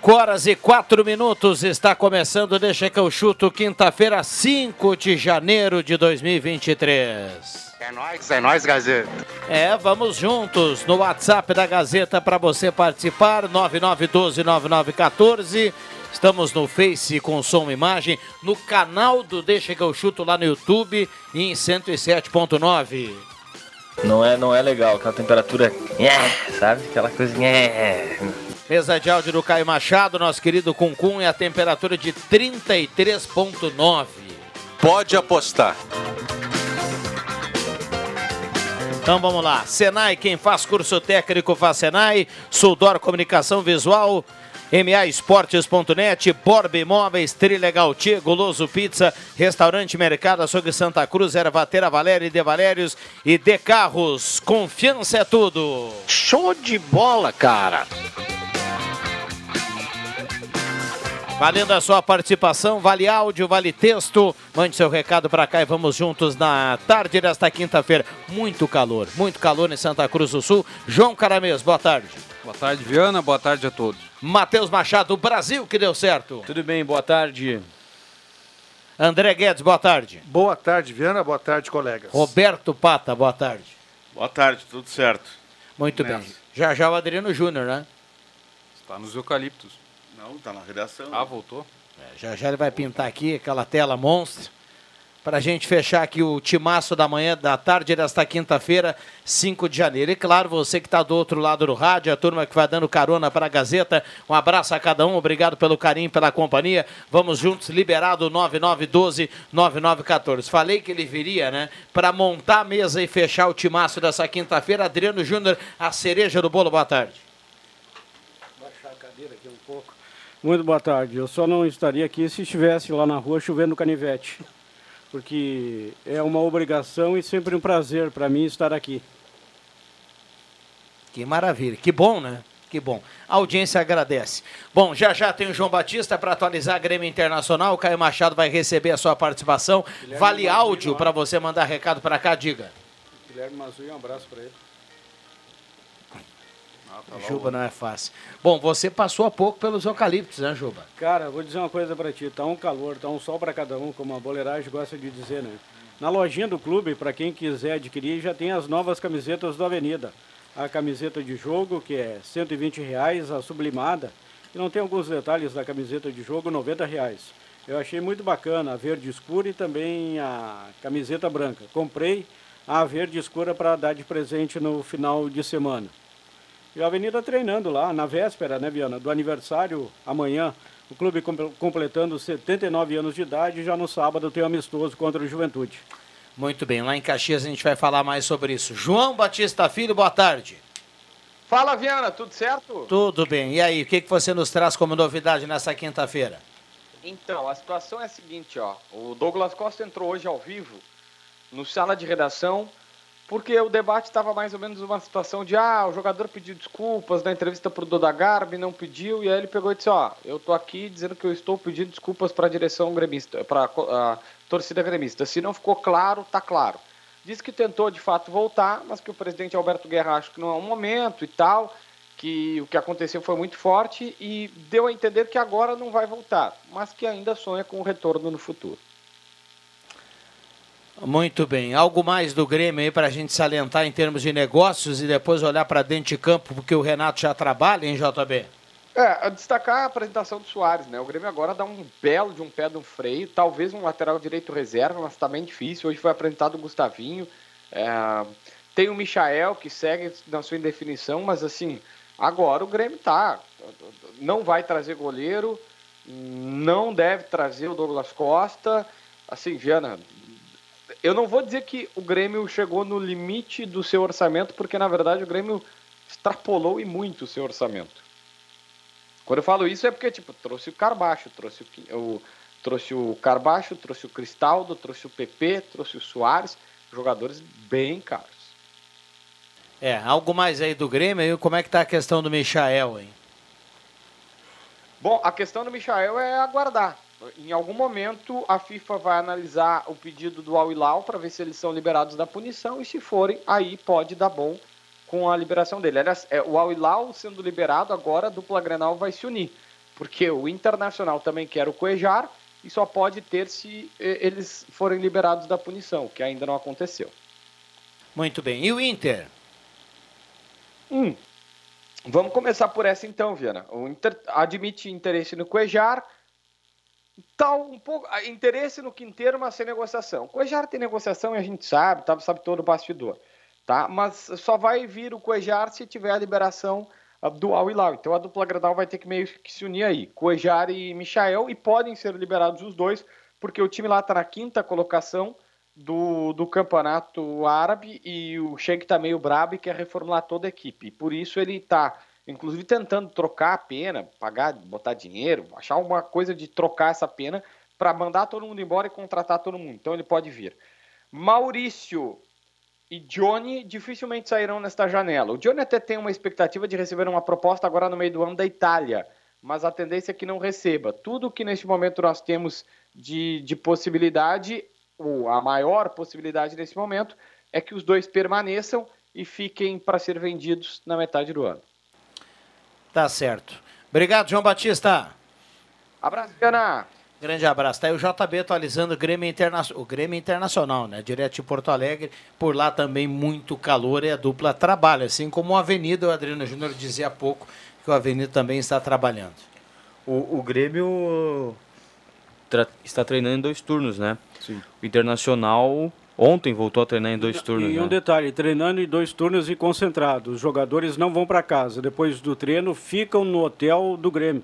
Cinco horas e quatro minutos está começando, deixa que eu chuto, quinta-feira, 5 de janeiro de 2023. É nóis, é nóis, Gazeta. É, vamos juntos no WhatsApp da Gazeta para você participar, 99129914. Estamos no Face com som e imagem, no canal do Deixa que eu chuto lá no YouTube e em 107.9. Não é, não é legal, aquela temperatura, é, sabe? Aquela coisa. Mesa de áudio do Caio Machado, nosso querido Cuncum, e a temperatura de 33,9. Pode apostar. Então vamos lá. Senai, quem faz curso técnico faz Senai. Suldor Comunicação Visual. MA Esportes.net, Borb Imóveis, Trilegal Tia, Goloso Pizza, Restaurante Mercado Açougue Santa Cruz, Ervateira Valéria e De Valérios e De Carros. Confiança é tudo. Show de bola, cara. Valendo a sua participação, vale áudio, vale texto. Mande seu recado para cá e vamos juntos na tarde desta quinta-feira. Muito calor, muito calor em Santa Cruz do Sul. João Caramês, boa tarde. Boa tarde, Viana. Boa tarde a todos. Matheus Machado, Brasil que deu certo. Tudo bem, boa tarde. André Guedes, boa tarde. Boa tarde, Viana. Boa tarde, colegas. Roberto Pata, boa tarde. Boa tarde, tudo certo. Muito bem. Já já o Adriano Júnior, né? Está nos eucaliptos. Não, tá na redação. Ah, voltou? É, já já ele vai pintar aqui aquela tela monstro. Para a gente fechar aqui o timaço da manhã, da tarde desta quinta-feira, 5 de janeiro. E claro, você que está do outro lado do rádio, a turma que vai dando carona para a Gazeta, um abraço a cada um, obrigado pelo carinho, pela companhia. Vamos juntos, liberado 9912-9914. Falei que ele viria, né? Para montar a mesa e fechar o timaço dessa quinta-feira. Adriano Júnior, a cereja do bolo, boa tarde. Baixar a cadeira aqui um pouco. Muito boa tarde. Eu só não estaria aqui se estivesse lá na rua chovendo canivete. Porque é uma obrigação e sempre um prazer para mim estar aqui. Que maravilha, que bom, né? Que bom. A audiência agradece. Bom, já já tem o João Batista para atualizar a Grêmio Internacional. O Caio Machado vai receber a sua participação. Guilherme vale áudio para você mandar recado para cá, diga. Guilherme Mazui, um abraço para ele. Juba não é fácil. Bom, você passou há pouco pelos eucaliptos, né, Juba? Cara, vou dizer uma coisa para ti. Tá um calor, tá um sol para cada um, como a boleiragem gosta de dizer, né? Na lojinha do clube, para quem quiser adquirir, já tem as novas camisetas do Avenida. A camiseta de jogo, que é 120 reais, a sublimada. E não tem alguns detalhes da camiseta de jogo, 90 reais. Eu achei muito bacana a verde escura e também a camiseta branca. Comprei a verde escura para dar de presente no final de semana. E a Avenida treinando lá, na véspera, né, Viana, do aniversário, amanhã, o clube comple- completando 79 anos de idade, já no sábado tem um amistoso contra o Juventude. Muito bem, lá em Caxias a gente vai falar mais sobre isso. João Batista Filho, boa tarde. Fala, Viana, tudo certo? Tudo bem. E aí, o que, que você nos traz como novidade nessa quinta-feira? Então, a situação é a seguinte, ó. O Douglas Costa entrou hoje ao vivo no sala de redação porque o debate estava mais ou menos uma situação de ah, o jogador pediu desculpas na entrevista para o Doda Garbi, não pediu, e aí ele pegou e disse, ó, eu tô aqui dizendo que eu estou pedindo desculpas para a direção gremista, para a torcida gremista. Se não ficou claro, tá claro. Disse que tentou de fato voltar, mas que o presidente Alberto Guerra acha que não é o momento e tal, que o que aconteceu foi muito forte e deu a entender que agora não vai voltar, mas que ainda sonha com o retorno no futuro. Muito bem. Algo mais do Grêmio aí para a gente salientar em termos de negócios e depois olhar para dentro de campo, porque o Renato já trabalha em JB? É, destacar a apresentação do Soares, né? O Grêmio agora dá um belo de um pé no freio, talvez um lateral direito reserva, mas tá bem difícil. Hoje foi apresentado o Gustavinho. É, tem o Michael que segue na sua indefinição, mas assim, agora o Grêmio tá. Não vai trazer goleiro, não deve trazer o Douglas Costa. Assim, Viana, eu não vou dizer que o Grêmio chegou no limite do seu orçamento, porque na verdade o Grêmio extrapolou e muito o seu orçamento. Quando eu falo isso é porque, tipo, trouxe o Carbaixo, trouxe o, o, trouxe o Carbaixo, trouxe o Cristaldo, trouxe o PP, trouxe o Soares, jogadores bem caros. É, algo mais aí do Grêmio, como é que tá a questão do Michael, hein? Bom, a questão do Michael é aguardar. Em algum momento a FIFA vai analisar o pedido do Al Hilal para ver se eles são liberados da punição e se forem, aí pode dar bom com a liberação dele. Aliás, é, o Al Hilal sendo liberado, agora a dupla Grenal vai se unir, porque o Internacional também quer o Cuejar e só pode ter se eles forem liberados da punição, que ainda não aconteceu. Muito bem. E o Inter? Hum. Vamos começar por essa então, Viana. O Inter admite interesse no Cuejar, tal um pouco interesse no Quinteiro, mas sem negociação. O Cuejar tem negociação e a gente sabe, tá, sabe todo o bastidor, tá? Mas só vai vir o Cuejar se tiver a liberação do Al Hilal. Então a dupla Gradal vai ter que meio que se unir aí, Cuejar e Michael, e podem ser liberados os dois, porque o time lá está na quinta colocação do, do campeonato árabe e o Sheik está meio brabo e quer reformular toda a equipe. Por isso ele está, inclusive, tentando trocar a pena, pagar, botar dinheiro, achar uma coisa de trocar essa pena para mandar todo mundo embora e contratar todo mundo. Então ele pode vir. Maurício e Johnny dificilmente sairão nesta janela. O Johnny até tem uma expectativa de receber uma proposta agora no meio do ano da Itália, mas a tendência é que não receba. Tudo que neste momento nós temos de, de possibilidade, ou a maior possibilidade nesse momento, é que os dois permaneçam e fiquem para ser vendidos na metade do ano. Tá certo. Obrigado, João Batista. Abraço, Ana. Grande abraço. Tá aí o JB atualizando o Grêmio, Interna... o Grêmio Internacional, né? Direto de Porto Alegre. Por lá também muito calor e a dupla trabalha. Assim como o Avenida, o Adriano Júnior dizia há pouco que o Avenida também está trabalhando. O, o Grêmio tra... está treinando em dois turnos, né? Sim. O Internacional ontem voltou a treinar em dois turnos. E né? um detalhe, treinando em dois turnos e concentrado. Os jogadores não vão para casa. Depois do treino, ficam no hotel do Grêmio.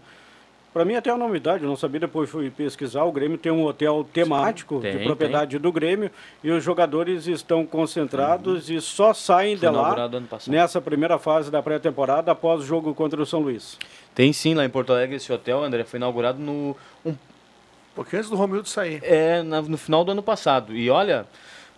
Para mim até é uma novidade, eu não sabia, depois fui pesquisar, o Grêmio tem um hotel temático Tem, de propriedade tem. do Grêmio e os jogadores estão concentrados e só saem Foi de lá nessa primeira fase da pré-temporada após o jogo contra o São Luís. Tem sim lá em Porto Alegre esse hotel, André, foi inaugurado no um pouquinho antes do Romildo sair. É, no final do ano passado. E olha,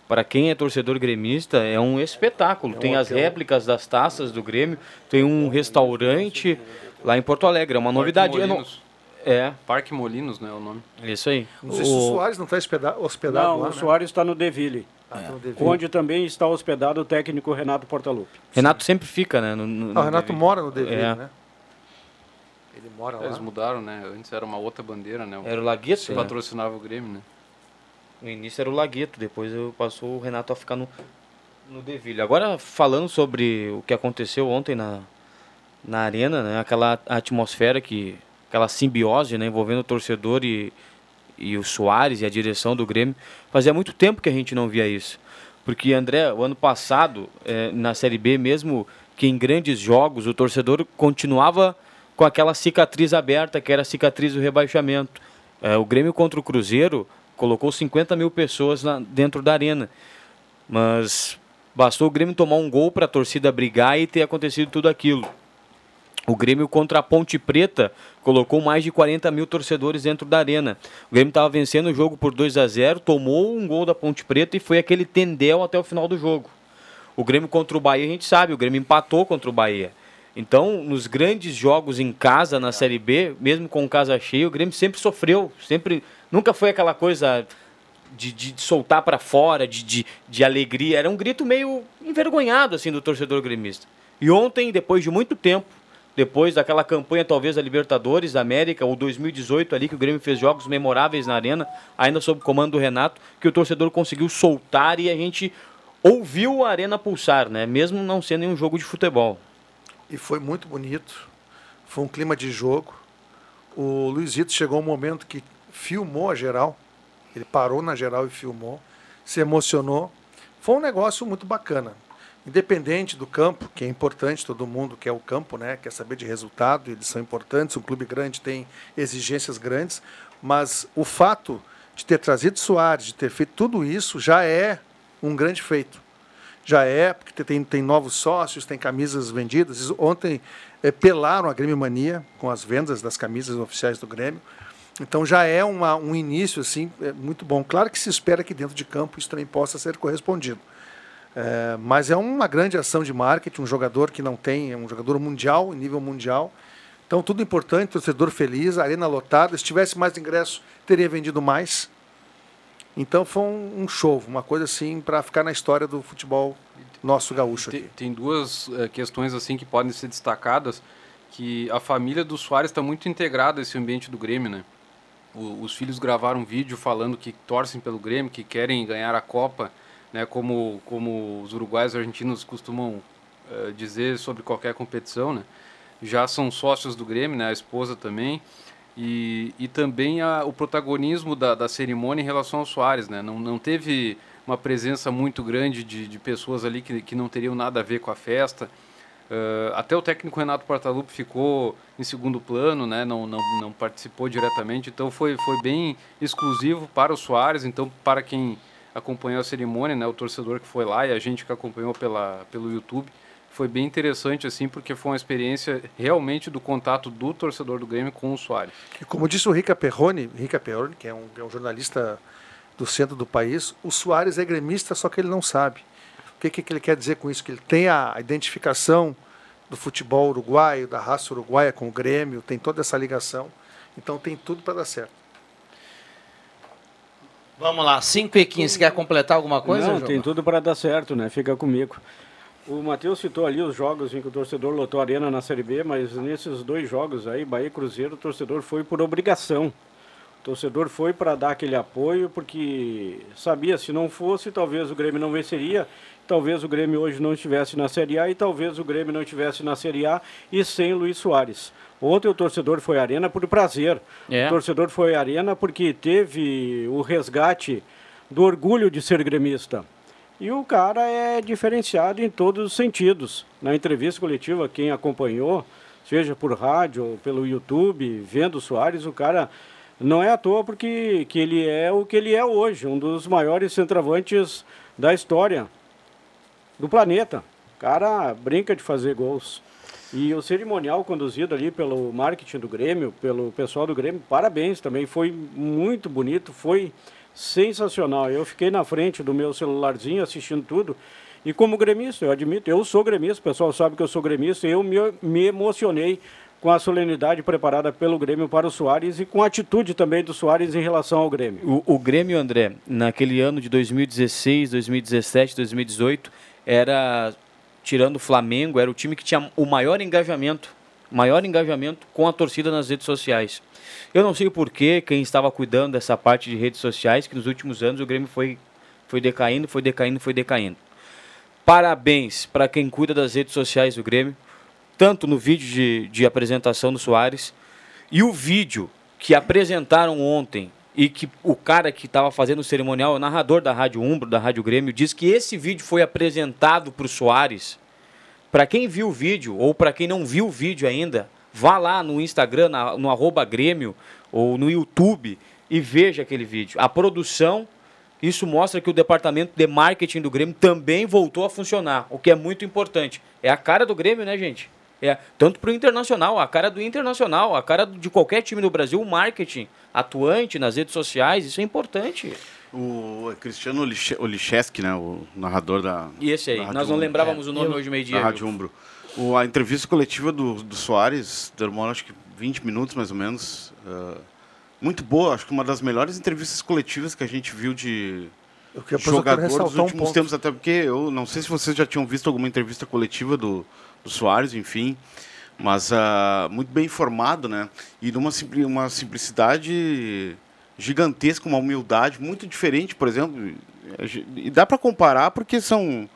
para quem é torcedor gremista, é um espetáculo. É um tem as réplicas das taças do Grêmio, tem um restaurante lá em Porto Alegre, é uma novidade. Eu não- Molinos. É. Parque Molinos, né, o nome. Isso aí. Não sei se o Soares não está hospedado, Não, lá, o né? Soares está no Deville, Ah, Deville. onde também está hospedado o técnico Renato Portaluppi. Renato sempre fica, né? No, no- Ah, o Renato Deville. mora no Deville, É. né? Ele mora lá. Eles mudaram, né? Antes era uma outra bandeira, né? Era o Lagueto, Que né? patrocinava o Grêmio, né? No início era o Lagueto, depois eu- passou o Renato a ficar no, no Deville. Agora, falando sobre o que aconteceu ontem na, na arena, né? Aquela atmosfera que... Aquela simbiose, né? Envolvendo o torcedor e, e o Soares e a direção do Grêmio. Fazia muito tempo que a gente não via isso. Porque, André, o ano passado, eh, na Série B, mesmo que em grandes jogos, o torcedor continuava com aquela cicatriz aberta, que era a cicatriz do rebaixamento. Eh, o Grêmio contra o Cruzeiro colocou 50 mil pessoas lá dentro da arena. Mas bastou o Grêmio tomar um gol para a torcida brigar e ter acontecido tudo aquilo. O Grêmio contra a Ponte Preta colocou mais de 40 mil torcedores dentro da arena. O Grêmio estava vencendo o jogo por 2 a 0 tomou um gol da Ponte Preta e foi aquele tendel até o final do jogo. O Grêmio contra o Bahia, a gente sabe, o Grêmio empatou contra o Bahia. Então, nos grandes jogos em casa na Série B, mesmo com casa cheia, o Grêmio sempre sofreu, sempre nunca foi aquela coisa de, de soltar para fora, de, de, de alegria. Era um grito meio envergonhado assim do torcedor gremista. E ontem, depois de muito tempo, depois daquela campanha talvez da Libertadores da América, ou 2018 ali, que o Grêmio fez jogos memoráveis na arena, ainda sob comando do Renato, que o torcedor conseguiu soltar e a gente ouviu a arena pulsar, né? Mesmo não sendo nenhum jogo de futebol. E foi muito bonito. Foi um clima de jogo. O Luizito chegou um momento que filmou a geral. Ele parou na geral e filmou. Se emocionou. Foi um negócio muito bacana. Independente do campo, que é importante, todo mundo quer o campo, né? quer saber de resultado, eles são importantes. Um clube grande tem exigências grandes, mas o fato de ter trazido Soares, de ter feito tudo isso, já é um grande feito. Já é, porque tem, tem novos sócios, tem camisas vendidas. Ontem é, pelaram a Grêmio Mania com as vendas das camisas oficiais do Grêmio. Então já é uma, um início assim é, muito bom. Claro que se espera que dentro de campo isso também possa ser correspondido. É, mas é uma grande ação de marketing, um jogador que não tem, é um jogador mundial, em nível mundial. Então tudo importante, torcedor feliz, arena lotada. Se tivesse mais ingresso, teria vendido mais. Então foi um, um show, uma coisa assim para ficar na história do futebol nosso gaúcho. Tem, tem duas uh, questões assim que podem ser destacadas, que a família do Soares está muito integrada a esse ambiente do Grêmio, né? O, os filhos gravaram um vídeo falando que torcem pelo Grêmio, que querem ganhar a Copa, né? Como como os uruguaios e argentinos costumam uh, dizer sobre qualquer competição, né? Já são sócios do Grêmio, né? A esposa também. E, e também a, o protagonismo da, da cerimônia em relação ao Soares, né? Não, não teve uma presença muito grande de, de pessoas ali que, que não teriam nada a ver com a festa. Uh, até o técnico Renato Portaluppi ficou em segundo plano, né? não, não, não participou diretamente, então foi, foi bem exclusivo para o Soares. Então, para quem acompanhou a cerimônia, né? o torcedor que foi lá e a gente que acompanhou pela, pelo YouTube, foi bem interessante assim, porque foi uma experiência realmente do contato do torcedor do Grêmio com o Soares. E como disse o Rica Perrone, Rica Perrone, que é um, é um jornalista do centro do país, o Soares é gremista, só que ele não sabe. O que, que ele quer dizer com isso? Que ele tem a identificação do futebol uruguaio, da raça uruguaia com o Grêmio, tem toda essa ligação. Então tem tudo para dar certo. Vamos lá, 5 e 15, quer completar alguma coisa? Não, João? tem tudo para dar certo, né? Fica comigo. O Matheus citou ali os jogos em que o torcedor lotou a arena na Série B, mas nesses dois jogos aí, Bahia e Cruzeiro, o torcedor foi por obrigação. O torcedor foi para dar aquele apoio, porque sabia, se não fosse, talvez o Grêmio não venceria, talvez o Grêmio hoje não estivesse na Série A e talvez o Grêmio não estivesse na Série A e sem Luiz Soares. Ontem o torcedor foi à arena por prazer. É. O torcedor foi à arena porque teve o resgate do orgulho de ser gremista. E o cara é diferenciado em todos os sentidos. Na entrevista coletiva, quem acompanhou, seja por rádio ou pelo YouTube, vendo o Soares, o cara não é à toa porque que ele é o que ele é hoje, um dos maiores centroavantes da história do planeta. O cara brinca de fazer gols. E o cerimonial conduzido ali pelo marketing do Grêmio, pelo pessoal do Grêmio, parabéns também, foi muito bonito, foi sensacional. Eu fiquei na frente do meu celularzinho assistindo tudo. E como gremista, eu admito, eu sou gremista, o pessoal sabe que eu sou gremista, eu me, me emocionei com a solenidade preparada pelo Grêmio para o Soares e com a atitude também do Soares em relação ao Grêmio. O, o Grêmio, André, naquele ano de 2016, 2017, 2018, era, tirando o Flamengo, era o time que tinha o maior engajamento, maior engajamento com a torcida nas redes sociais. Eu não sei porquê, quem estava cuidando dessa parte de redes sociais, que nos últimos anos o Grêmio foi, foi decaindo, foi decaindo, foi decaindo. Parabéns para quem cuida das redes sociais do Grêmio, tanto no vídeo de, de apresentação do Soares e o vídeo que apresentaram ontem e que o cara que estava fazendo o cerimonial, o narrador da Rádio Umbro, da Rádio Grêmio, disse que esse vídeo foi apresentado para o Soares. Para quem viu o vídeo ou para quem não viu o vídeo ainda, vá lá no Instagram, na, no arroba Grêmio ou no YouTube e veja aquele vídeo. A produção, isso mostra que o departamento de marketing do Grêmio também voltou a funcionar, o que é muito importante. É a cara do Grêmio, né, gente? É, tanto para o internacional, a cara do internacional, a cara de qualquer time do Brasil, o marketing atuante nas redes sociais, isso é importante. O Cristiano Olicheski, né, o narrador da. E esse aí, nós não lembrávamos é, o nome hoje meio-dia. Da Rádio Umbro. O, a entrevista coletiva do, do Soares demora acho que 20 minutos mais ou menos. Uh, muito boa, acho que uma das melhores entrevistas coletivas que a gente viu de jogador dos últimos um tempos, até porque eu não sei se vocês já tinham visto alguma entrevista coletiva do, Soares, enfim, mas uh, muito bem informado, né? E numa uma simplicidade gigantesca, uma humildade muito diferente, por exemplo, e dá para comparar porque são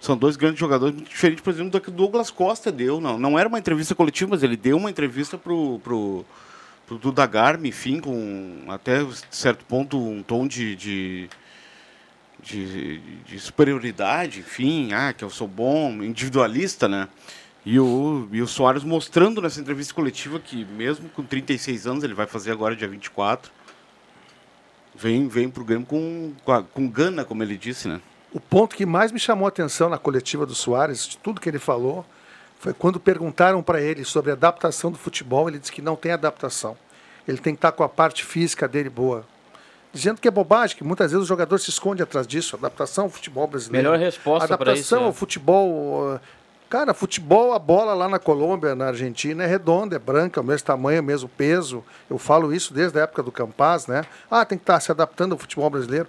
São dois grandes jogadores muito diferentes, por exemplo, do que o Douglas Costa deu. Não, não era uma entrevista coletiva, mas ele deu uma entrevista pro, pro, pro Duda Garmi, enfim, com até certo ponto um tom de, de, de, de superioridade, enfim, ah, que eu sou bom, individualista, né? E o, e o Soares mostrando nessa entrevista coletiva que, mesmo com 36 anos, ele vai fazer agora dia 24, vem, vem pro Grêmio com, com, a- com gana, como ele disse, né? O ponto que mais me chamou a atenção na coletiva do Soares, de tudo que ele falou, foi quando perguntaram para ele sobre a adaptação do futebol, ele disse que não tem adaptação. Ele tem que estar com a parte física dele boa. Dizendo que é bobagem, que muitas vezes o jogador se esconde atrás disso. Adaptação ao futebol brasileiro. Melhor resposta Adaptação isso, é. ao futebol. uh, Cara, futebol, a bola lá na Colômbia, na Argentina, é redonda, é branca, é o mesmo tamanho, o mesmo peso. Eu falo isso desde a época do Campaz, né? Ah, tem que estar se adaptando ao futebol brasileiro.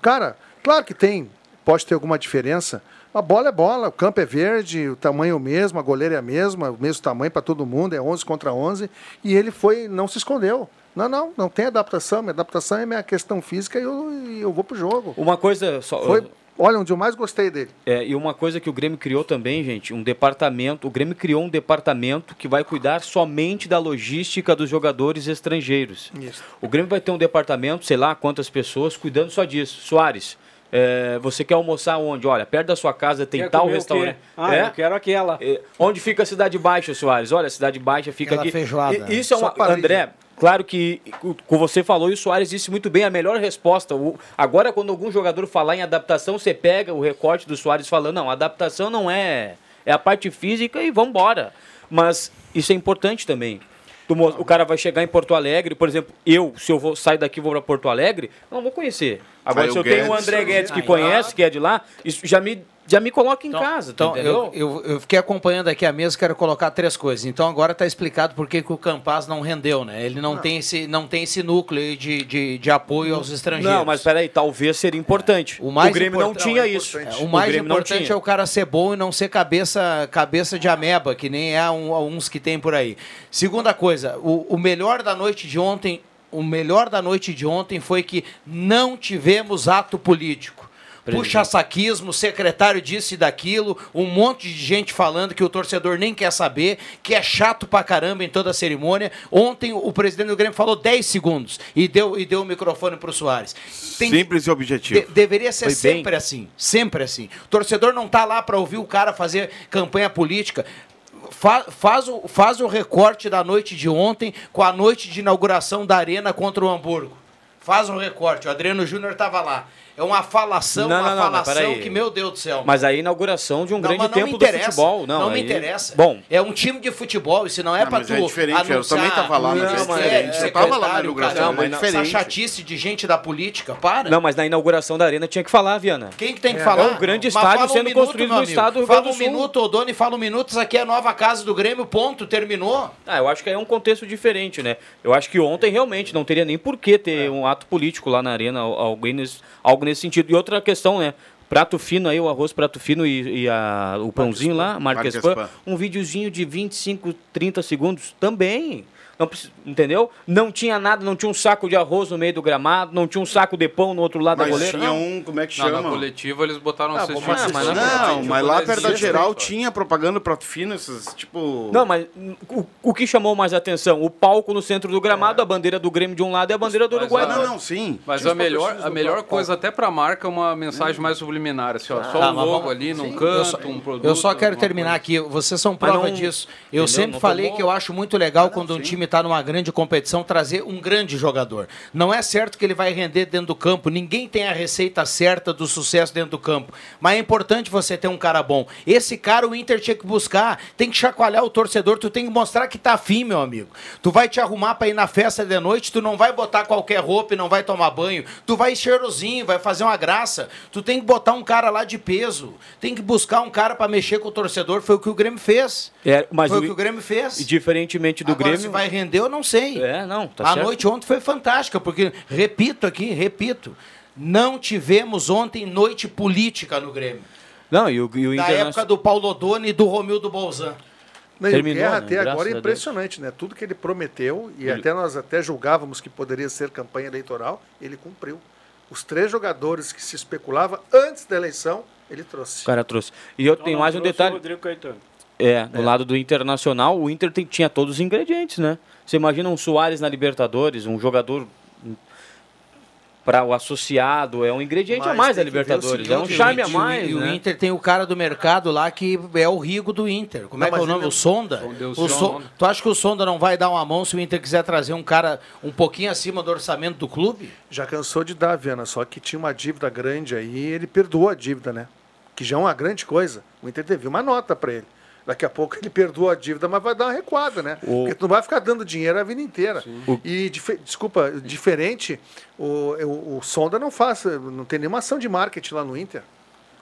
Cara, claro que tem, pode ter alguma diferença. A bola é bola, o campo é verde, o tamanho é o mesmo, a goleira é a mesma, o mesmo tamanho para todo mundo, é 11 contra 11. E ele foi, não se escondeu. Não, não, não tem adaptação. Minha adaptação é minha questão física e eu, eu vou pro jogo. Uma coisa só. Foi, olha, onde eu mais gostei dele. É, e uma coisa que o Grêmio criou também, gente, um departamento. O Grêmio criou um departamento que vai cuidar somente da logística dos jogadores estrangeiros. Isso. O Grêmio vai ter um departamento, sei lá quantas pessoas, cuidando só disso. Soares, é, você quer almoçar onde? Olha, perto da sua casa tem Quer tal restaurante. quê? Ah, eu quero aquela. É, onde fica a Cidade Baixa, Soares? Olha, a Cidade Baixa fica Aquela aqui. feijoada. E- Isso é uma. André, claro que como você falou e o Soares disse muito bem, a melhor resposta. O- agora, quando algum jogador falar em adaptação, você pega o recorte do Soares falando, não, adaptação não é. É a parte física e vambora. Mas isso é importante também. Tu O cara vai chegar em Porto Alegre, por exemplo, eu, se eu vou sair daqui e vou para Porto Alegre, eu não vou conhecer. Agora, Aí se eu tenho o Guedes- André Guedes que conhece, que é de lá, isso já me, já me coloca em casa, tu Então, entendeu? eu, eu, eu fiquei acompanhando aqui a mesa, quero colocar três coisas. Então, agora está explicado por que, que o Campaz não rendeu, né? Ele não, Tem, esse, não tem esse núcleo aí de, de, de apoio aos estrangeiros. Não, mas peraí, talvez seria importante. O, mais Grêmio não tinha é isso. importante. O mais não importante tinha. é o cara ser bom e não ser cabeça, cabeça de ameba, que nem é um, uns que tem por aí. Segunda coisa, o, o melhor da noite de ontem, o melhor da noite de ontem foi que não tivemos ato político. Presidente. Puxa-saquismo, secretário disso e daquilo, um monte de gente falando que o torcedor nem quer saber, que é chato pra caramba em toda a cerimônia. Ontem o presidente do Grêmio falou 10 segundos e deu, e deu o microfone pro Soares. Tem- Simples e objetivo. de- deveria ser Foi bem. sempre assim, sempre assim. O torcedor não tá lá para ouvir o cara fazer campanha política. Fa- faz, o, faz o recorte da noite de ontem com a noite de inauguração da Arena contra o Hamburgo. Faz um recorte. O Adriano Júnior estava lá. É uma falação, Não, uma não, não, falação que, meu Deus do céu. Mas aí a inauguração de um Não, grande não me tempo do futebol. Não, me aí- interessa. Bom, É um time de futebol, isso não é Não, pra mas tu é diferente, eu anunciar também tava lá, mas é ministério, diferente. Eu tava lá na inauguração, cara, mas é Essa diferente. chatice de gente da política, para. não, mas na inauguração da arena tinha que falar, Viana. Quem que tem que É. falar? É um grande Mas estádio fala um sendo minuto, construído no amigo. estado do Rio Fala Grande um do Sul. minuto, Odoni, fala um minuto, isso aqui é a nova casa do Grêmio, ponto, terminou. Ah, eu acho que é um contexto diferente, né? Eu acho que ontem realmente não teria nem por que ter um ato político lá na arena, al- algo algo nesse sentido. E outra questão, né? Prato fino aí, o arroz prato fino e, e a- o pãozinho lá, Marques Marques um videozinho de 25, 30 segundos também. Não, entendeu? Não tinha nada, não tinha um saco de arroz no meio do gramado, não tinha um saco de pão no outro lado da Mas goleira. tinha não. um, como é que Não, chama? na coletiva eles botaram Ah, assistir. cesta. Não, mas lá perto da geral só. tinha propaganda prato fino, esses tipo. Não, mas o, o que chamou mais atenção? O palco no centro do gramado, a bandeira do Grêmio de um lado e a bandeira do Mas Uruguai a- do Não, outro. não, sim. Mas a melhor, a melhor palco. coisa até pra marca é uma mensagem mais subliminar, assim, ó, só Tá, um mas logo ali num Sim, canto, só, um produto. Eu só quero terminar aqui. Vocês são Mas prova não- disso. Eu sempre Não falei que eu acho muito legal quando um time está numa grande competição trazer um grande jogador. Não é certo que ele vai render dentro do campo. Ninguém tem a receita certa do sucesso dentro do campo. Mas é importante você ter um cara bom. Esse cara o Inter tinha que buscar. Tem que chacoalhar o torcedor. Tu tem que mostrar que tá afim, meu amigo. Tu vai te arrumar para ir na festa de noite. Tu não vai botar qualquer roupa e não vai tomar banho. Tu vai cheirosinho, vai fazer uma graça. Tu tem que botar um cara lá de peso. Tem que buscar um cara para mexer com o torcedor. Foi o que o Grêmio fez. É, mas Foi o o- que o Grêmio fez. E diferentemente do Agora, Grêmio. vai render, eu não sei. É, não, tá a certo. noite ontem foi fantástica, porque, repito aqui, repito, não tivemos ontem noite política no Grêmio. Não, e o, e o Da Internacional. época do Paulo Odoni e do Romildo Bolzan. Não, e o Terminou, Guerra né? até Graças agora a é Deus. impressionante, né? Tudo que ele prometeu, e Ele- até nós até julgávamos que poderia ser campanha eleitoral, ele cumpriu. Os três jogadores que se especulava antes da eleição, Ele trouxe. O cara trouxe. E eu tenho não mais um trouxe o detalhe. Rodrigo Caetano. É, do lado do Internacional, o Inter tem- tinha todos os ingredientes, né? Você imagina um Soares na Libertadores, um jogador para o associado, é um ingrediente a Mas mais da o Libertadores, é um seguinte, charme e a o- mais, E o né? Inter tem o cara do mercado lá que é o Rigo do Inter. Como Não, é que é o nome? O Sonda? O Son- Tu acha que o Sonda não vai dar uma mão se o Inter quiser trazer um cara um pouquinho acima do orçamento do clube? Já cansou de dar, Viana, só que tinha uma dívida grande aí, ele perdoou a dívida, né? Que já é uma grande coisa. O Inter teve uma nota para ele. Daqui a pouco ele perdoa a dívida, mas vai dar uma recuada, né? Porque tu não vai ficar dando dinheiro a vida inteira. E, dife- desculpa, diferente, o, o, o Sonda não faz, não tem nenhuma ação de marketing lá no Inter.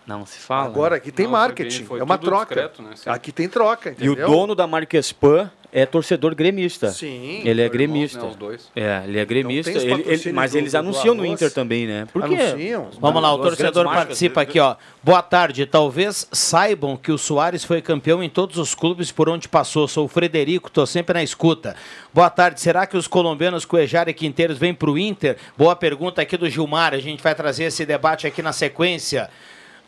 Não se fala. Agora né? aqui tem Não, foi marketing, bem- foi é uma troca. discreto, né? Aqui tem troca, E o entendeu? dono da Marquespan é torcedor gremista. Sim, Ele é irmãos, gremista. né, os dois. É, ele é gremista. tem os Ele- ele- mas do- eles do anunciam no. Inter também, né? Porque Anunciam. Vamos lá, o torcedor grandes marcas, participa aqui, ó. Boa tarde. Talvez saibam que o Soares foi campeão em todos os clubes por onde passou. Sou o Frederico, tô sempre na escuta. Boa tarde. Será que os colombianos Cuejar e Quinteiros vêm pro Inter? Boa pergunta aqui do Gilmar. A gente vai trazer esse debate aqui na sequência.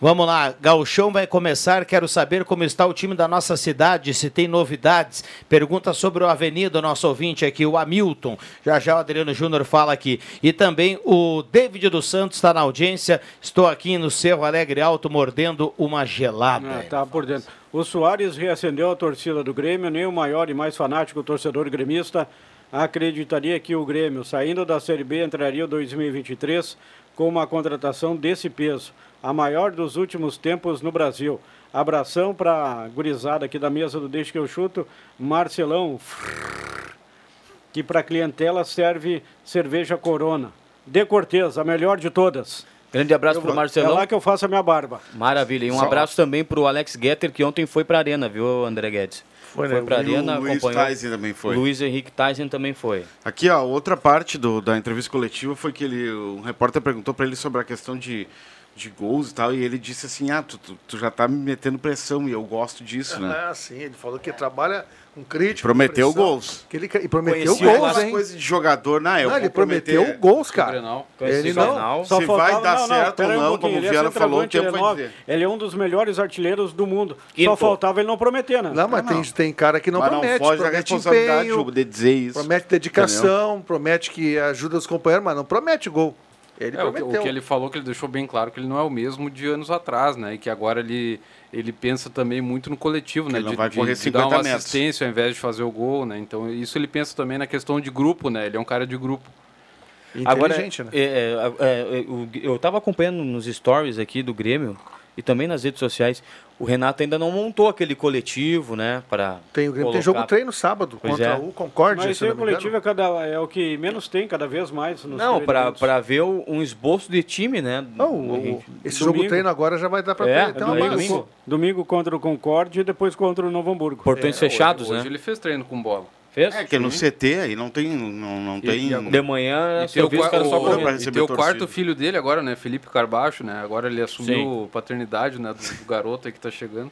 Vamos lá, Gauchão vai começar. Quero saber como está o time da nossa cidade, se tem novidades. Pergunta sobre o Avenida, nosso ouvinte aqui, o Hamilton. Já já o Adriano Júnior fala aqui. E também o David dos Santos está na audiência. Estou aqui no Cerro Alegre Alto mordendo uma gelada. Ah, tá por dentro. O Soares reacendeu a torcida do Grêmio, nem o maior e mais fanático torcedor gremista acreditaria que o Grêmio, saindo da Série B, entraria em 2023 com uma contratação desse peso, a maior dos últimos tempos no Brasil. Abração para a gurizada aqui da mesa do Deixa que eu chuto, Marcelão, que para clientela serve cerveja Corona. De Cortez, a melhor de todas. Grande abraço pro vou- Marcelão. É lá que eu faço a minha barba. Maravilha. E um Só- abraço também pro Alex Getter, que ontem foi pra Arena, viu, André Guedes? Foi, né? pra E o Arena, Luiz acompanhou. Tyson também foi. Luiz Henrique Tyson também foi. Aqui, ó, outra parte do, da entrevista coletiva foi que ele, um repórter perguntou para ele sobre a questão de, de gols e tal, e ele disse assim, ah, tu, tu, tu já tá me metendo pressão, e eu gosto disso, né? Ah, sim, ele falou que trabalha com crítico. Prometeu pressão, gols. Que ele, e prometeu Conhecia gols, hein? coisas de jogador, não, eu Não, ele prometeu gols, cara. Ele não. Só Se faltava- vai dar não, não, certo ou um não, pouquinho, como o é Viana falou, o tempo ele é nove. Ele é um dos melhores artilheiros do mundo. Só Quinto. faltava ele não prometer, né? Não, mas Tem, tem cara que não Mas não promete. foge da promete responsabilidade empenho, de dizer isso. Promete dedicação, promete que ajuda os companheiros, mas não promete gol. Ele É, o, que, prometeu. o que ele falou que ele deixou bem claro que ele não é o mesmo de anos atrás, né? E que agora ele, ele pensa também muito no coletivo, né? Ele não de, vai de- correr de dar 50 uma metros. assistência ao invés de fazer o gol, né? Então isso ele pensa também na questão de grupo, né? Ele é um cara de grupo. Agora, né? é, é, é, é, eu estava acompanhando nos stories aqui do Grêmio e também nas redes sociais. O Renato ainda não montou aquele coletivo, né? Para Tem, o Grêmio tem jogo treino sábado Pois contra é. o Concórdia, Mas engano. coletivo é, cada, é o que menos tem, cada vez mais. Nos Não, para ver o- um esboço de time, né? Não, o- esse Domingo. jogo treino agora já vai dar pra É, ter, ter uma domingo, domingo, domingo contra o Concorde e depois contra o Novo Hamburgo. Portões fechados, hoje, né? Hoje ele fez treino com bola. Fez? É, que no CT aí não tem. Não, não tem. e agora- De manhã, E tem o, eu vi os qua- caras só o- correndo. e receber tem o quarto filho dele agora, né? Felipe Carbacho, né? Agora ele assumiu Sim. paternidade, né? Do, do garoto aí que tá chegando.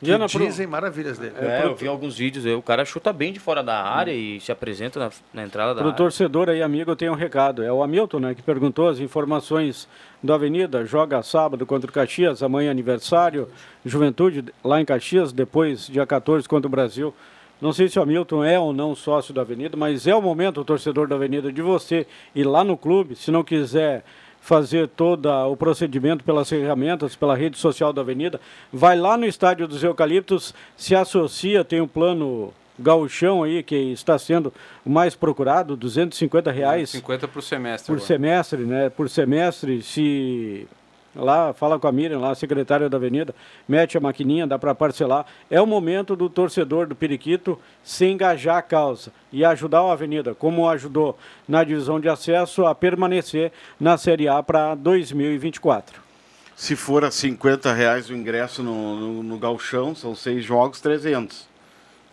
Que Diana, pro- dizem maravilhas dele. É, eu vi alguns vídeos aí, o cara chuta bem de fora da área e se apresenta na, na entrada da Para o área. torcedor aí, amigo, eu tenho um recado. É o Hamilton, né, que perguntou as informações do Avenida. Joga sábado contra o Caxias, amanhã aniversário. Juventude lá em Caxias, depois dia 14 contra o Brasil. Não sei se o Hamilton é ou não sócio da Avenida, mas é o momento, o torcedor da Avenida, de você ir lá no clube, se não quiser fazer todo o procedimento pelas ferramentas, pela rede social da Avenida, vai lá no Estádio dos Eucaliptos, se associa, tem um plano gauchão aí, que está sendo o mais procurado, 250 reais 50 por semestre. por agora. semestre, né? Por semestre, se lá fala com a Miriam, lá a secretária da Avenida, mete a maquininha, dá para parcelar. É o momento do torcedor do Periquito se engajar a causa e ajudar a Avenida, como ajudou na divisão de acesso a permanecer na Série A para 2024. Se for a 50 reais o ingresso no, no, no Galchão, são seis jogos, 300.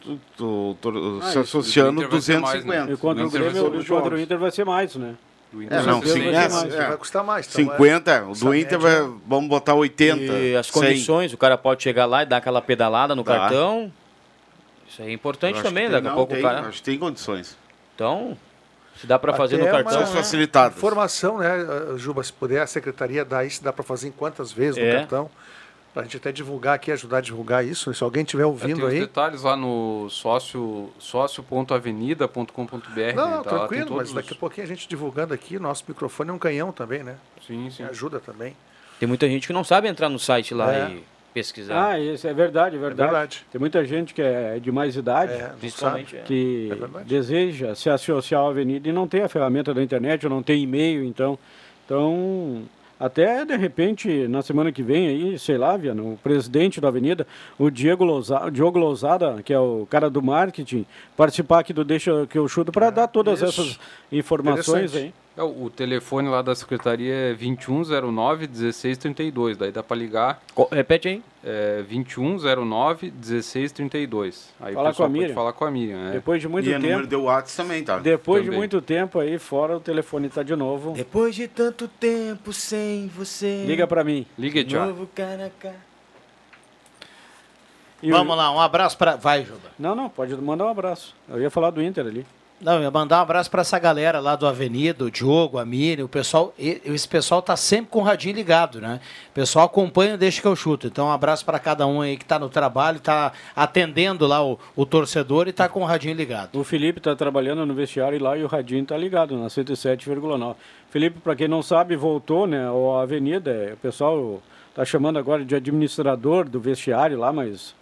Tu, tu, tu, Ah, se isso, associando, do Inter vai ser mais, 250. né? E contra o Grêmio, contra o. Inter vai ser mais, né? Do Inter É, não, sim, é, vai é. Vai custar mais. então é- 50, o essa do Inter média- vai, vamos botar 80. E as 100. condições, o cara pode chegar lá e dar aquela pedalada no Tá. cartão. Isso aí é importante também, que daqui tem- a pouco tem, o cara. Acho que tem condições. Então, Se dá pra fazer no cartão, uma né? facilitadas. Informação, né, Juba, se puder, a secretaria dá isso, dá para fazer em quantas vezes no É. cartão. Pra gente até divulgar aqui, ajudar a divulgar isso. Se alguém estiver É, ouvindo tem os aí. detalhes lá no sócio, sócio.avenida.com.br. Não, não, Tá tem tranquilo, mas daqui a pouquinho a gente divulgando aqui, nosso microfone é um canhão também, né? Sim, sim. Ajuda também. Tem muita gente que não sabe entrar no site lá É. e pesquisar. Ah, isso é verdade, é verdade. verdade. Tem muita gente que é de mais idade, É, Principalmente, sabe. é. que É deseja se associar à avenida e não tem a ferramenta da internet, ou não tem e-mail, então. Então, até de repente, na semana que vem aí, sei lá, Viana, o presidente da avenida, o Diego Lousada, Diogo Lousada, que é o cara do marketing, participar aqui do Deixa que eu chuto para dar todas É, isso. essas informações aí. É, o telefone lá da secretaria é 2109-1632. Daí dá para ligar. Co- Repete aí. É 2109-1632. Aí Falar o pessoal com a Miriam. falar com a Miriam. né? Depois de muito e o número tempo, do WhatsApp também, tá? depois de Também. muito tempo aí fora, o telefone está de novo. Depois de tanto tempo sem você. Liga para mim. Liga, Tiago. Novo cara a cara. E o- Vamos lá, um abraço para. Vai, Juba. Não, não, pode mandar um abraço. Eu ia falar do Inter ali. Não, eu ia mandar um abraço para essa galera lá do Avenida, o Diogo, a Miriam, o pessoal, esse pessoal tá sempre com o radinho ligado, né? O pessoal acompanha, deixa que eu chuto. Então, um abraço para cada um aí que tá no trabalho, tá atendendo lá o, o torcedor e tá com o radinho ligado. O Felipe está trabalhando no vestiário lá e o Radinho está ligado na 107,9. Felipe, para quem não sabe, voltou, né? A Avenida, é, o pessoal tá chamando agora de administrador do vestiário lá, mas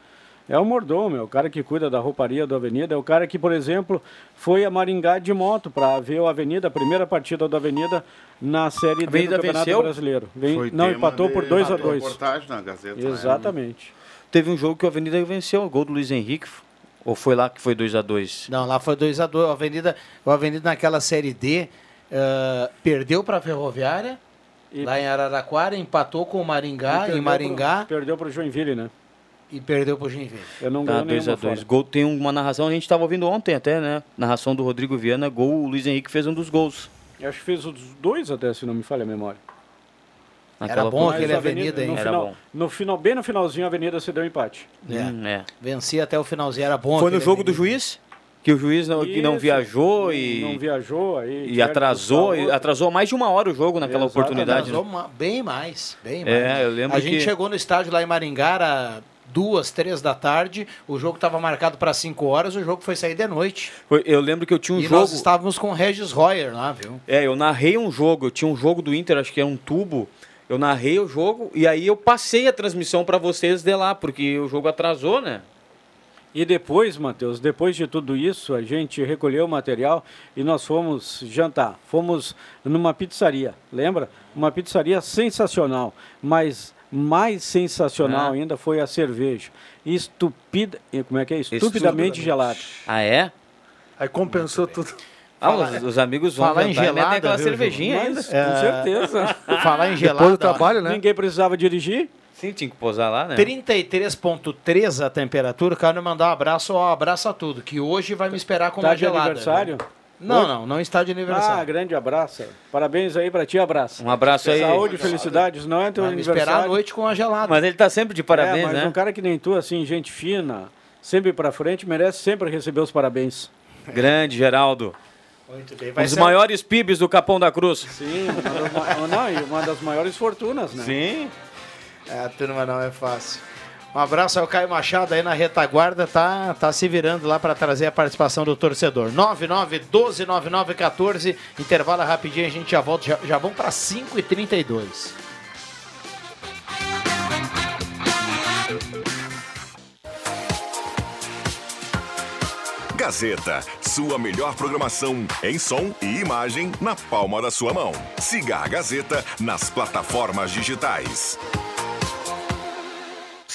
é o mordomo, é o cara que cuida da rouparia da Avenida, é o cara que, por exemplo, foi a Maringá de moto para ver a Avenida, a primeira partida da Avenida na Série D do Avenida Campeonato venceu? Brasileiro. Vem- Foi não, empatou por 2 a de 2 reportagem na Gazeta. né? Exatamente. Teve um jogo que o Avenida venceu, o gol do Luiz Henrique. Ou foi lá que foi 2 a 2 Não, lá foi 2 a 2 A Avenida, o Avenida naquela Série D eh, perdeu para a Ferroviária, E- lá em Araraquara, empatou com o Maringá, E em Maringá, Pro, perdeu para o Joinville, né? E perdeu para o Joinville. Eu não Tá, ganhei 2 a nenhuma 2 fora. Gol tem uma narração, a gente tava ouvindo ontem até, né? Narração do Rodrigo Viana, gol, o Luiz Henrique fez um dos gols. Eu Acho que fez os dois até, se não me falha a memória. Era bom aquele a Avenida, hein? no Era final, bom. No final, bem no finalzinho, a Avenida se deu empate. É. Hum, é. Vencia até o finalzinho, era bom. Foi no jogo do Avenida. juiz? Que o juiz não, que não viajou e, Não viajou, aí... e atrasou, e atrasou mais de uma hora o jogo naquela Exato, oportunidade. Atrasou né? uma- bem mais, bem É, mais. eu lembro A gente que- chegou no estádio lá em Maringá, era duas, três da tarde, o jogo estava marcado para cinco horas, o jogo foi sair de noite. Foi- eu lembro que eu tinha um e jogo. nós estávamos com o Regis Royer lá, viu? É, eu narrei um jogo, eu tinha um jogo do Inter, acho que era um tubo. Eu narrei o jogo e aí eu passei a transmissão pra vocês de lá, porque o jogo atrasou, né? E depois, Matheus, depois de tudo isso, a gente recolheu o material e nós fomos jantar. Fomos numa pizzaria, lembra? Uma pizzaria sensacional, mas mais sensacional Ah. ainda foi a cerveja. Estupida, como é que é? Estupidamente Estupidamente. gelada. Ah, é? Aí compensou tudo. Ah, os, os amigos vão falar em e metem gelada, aquela viu, cervejinha Mas, ainda. com É. certeza. Falar em gelada. Depois do ó, trabalho, né? Ninguém precisava dirigir. Sim, tinha que posar lá, né? 33.3 a temperatura, quero mandar um abraço, ó, abraço a tudo, que hoje vai me esperar com Tá uma de gelada. aniversário? viu? Não, não, não está de Ah, aniversário. grande abraço. Parabéns aí pra ti, abraço. Um abraço aí. Saúde, felicidades. Não é teu vai me esperar aniversário. a noite com uma gelada. Mas ele tá sempre de parabéns, é, mas né? um cara que nem tu, assim, gente fina, sempre pra frente, merece sempre receber os parabéns. Grande, Geraldo. Muito bem, Um vai dos ser maiores PIBs do Capão da Cruz. Sim, uma das, ma- não, e uma das maiores fortunas, né? Sim. É, a turma não é fácil. Um abraço ao Caio Machado aí na retaguarda, tá, tá se virando lá para trazer a participação do torcedor. 99129914, intervalo rapidinho, a gente já volta, já, já vamos para 5h32. Gazeta, sua melhor programação em som e imagem na palma da sua mão. Siga a Gazeta nas plataformas digitais.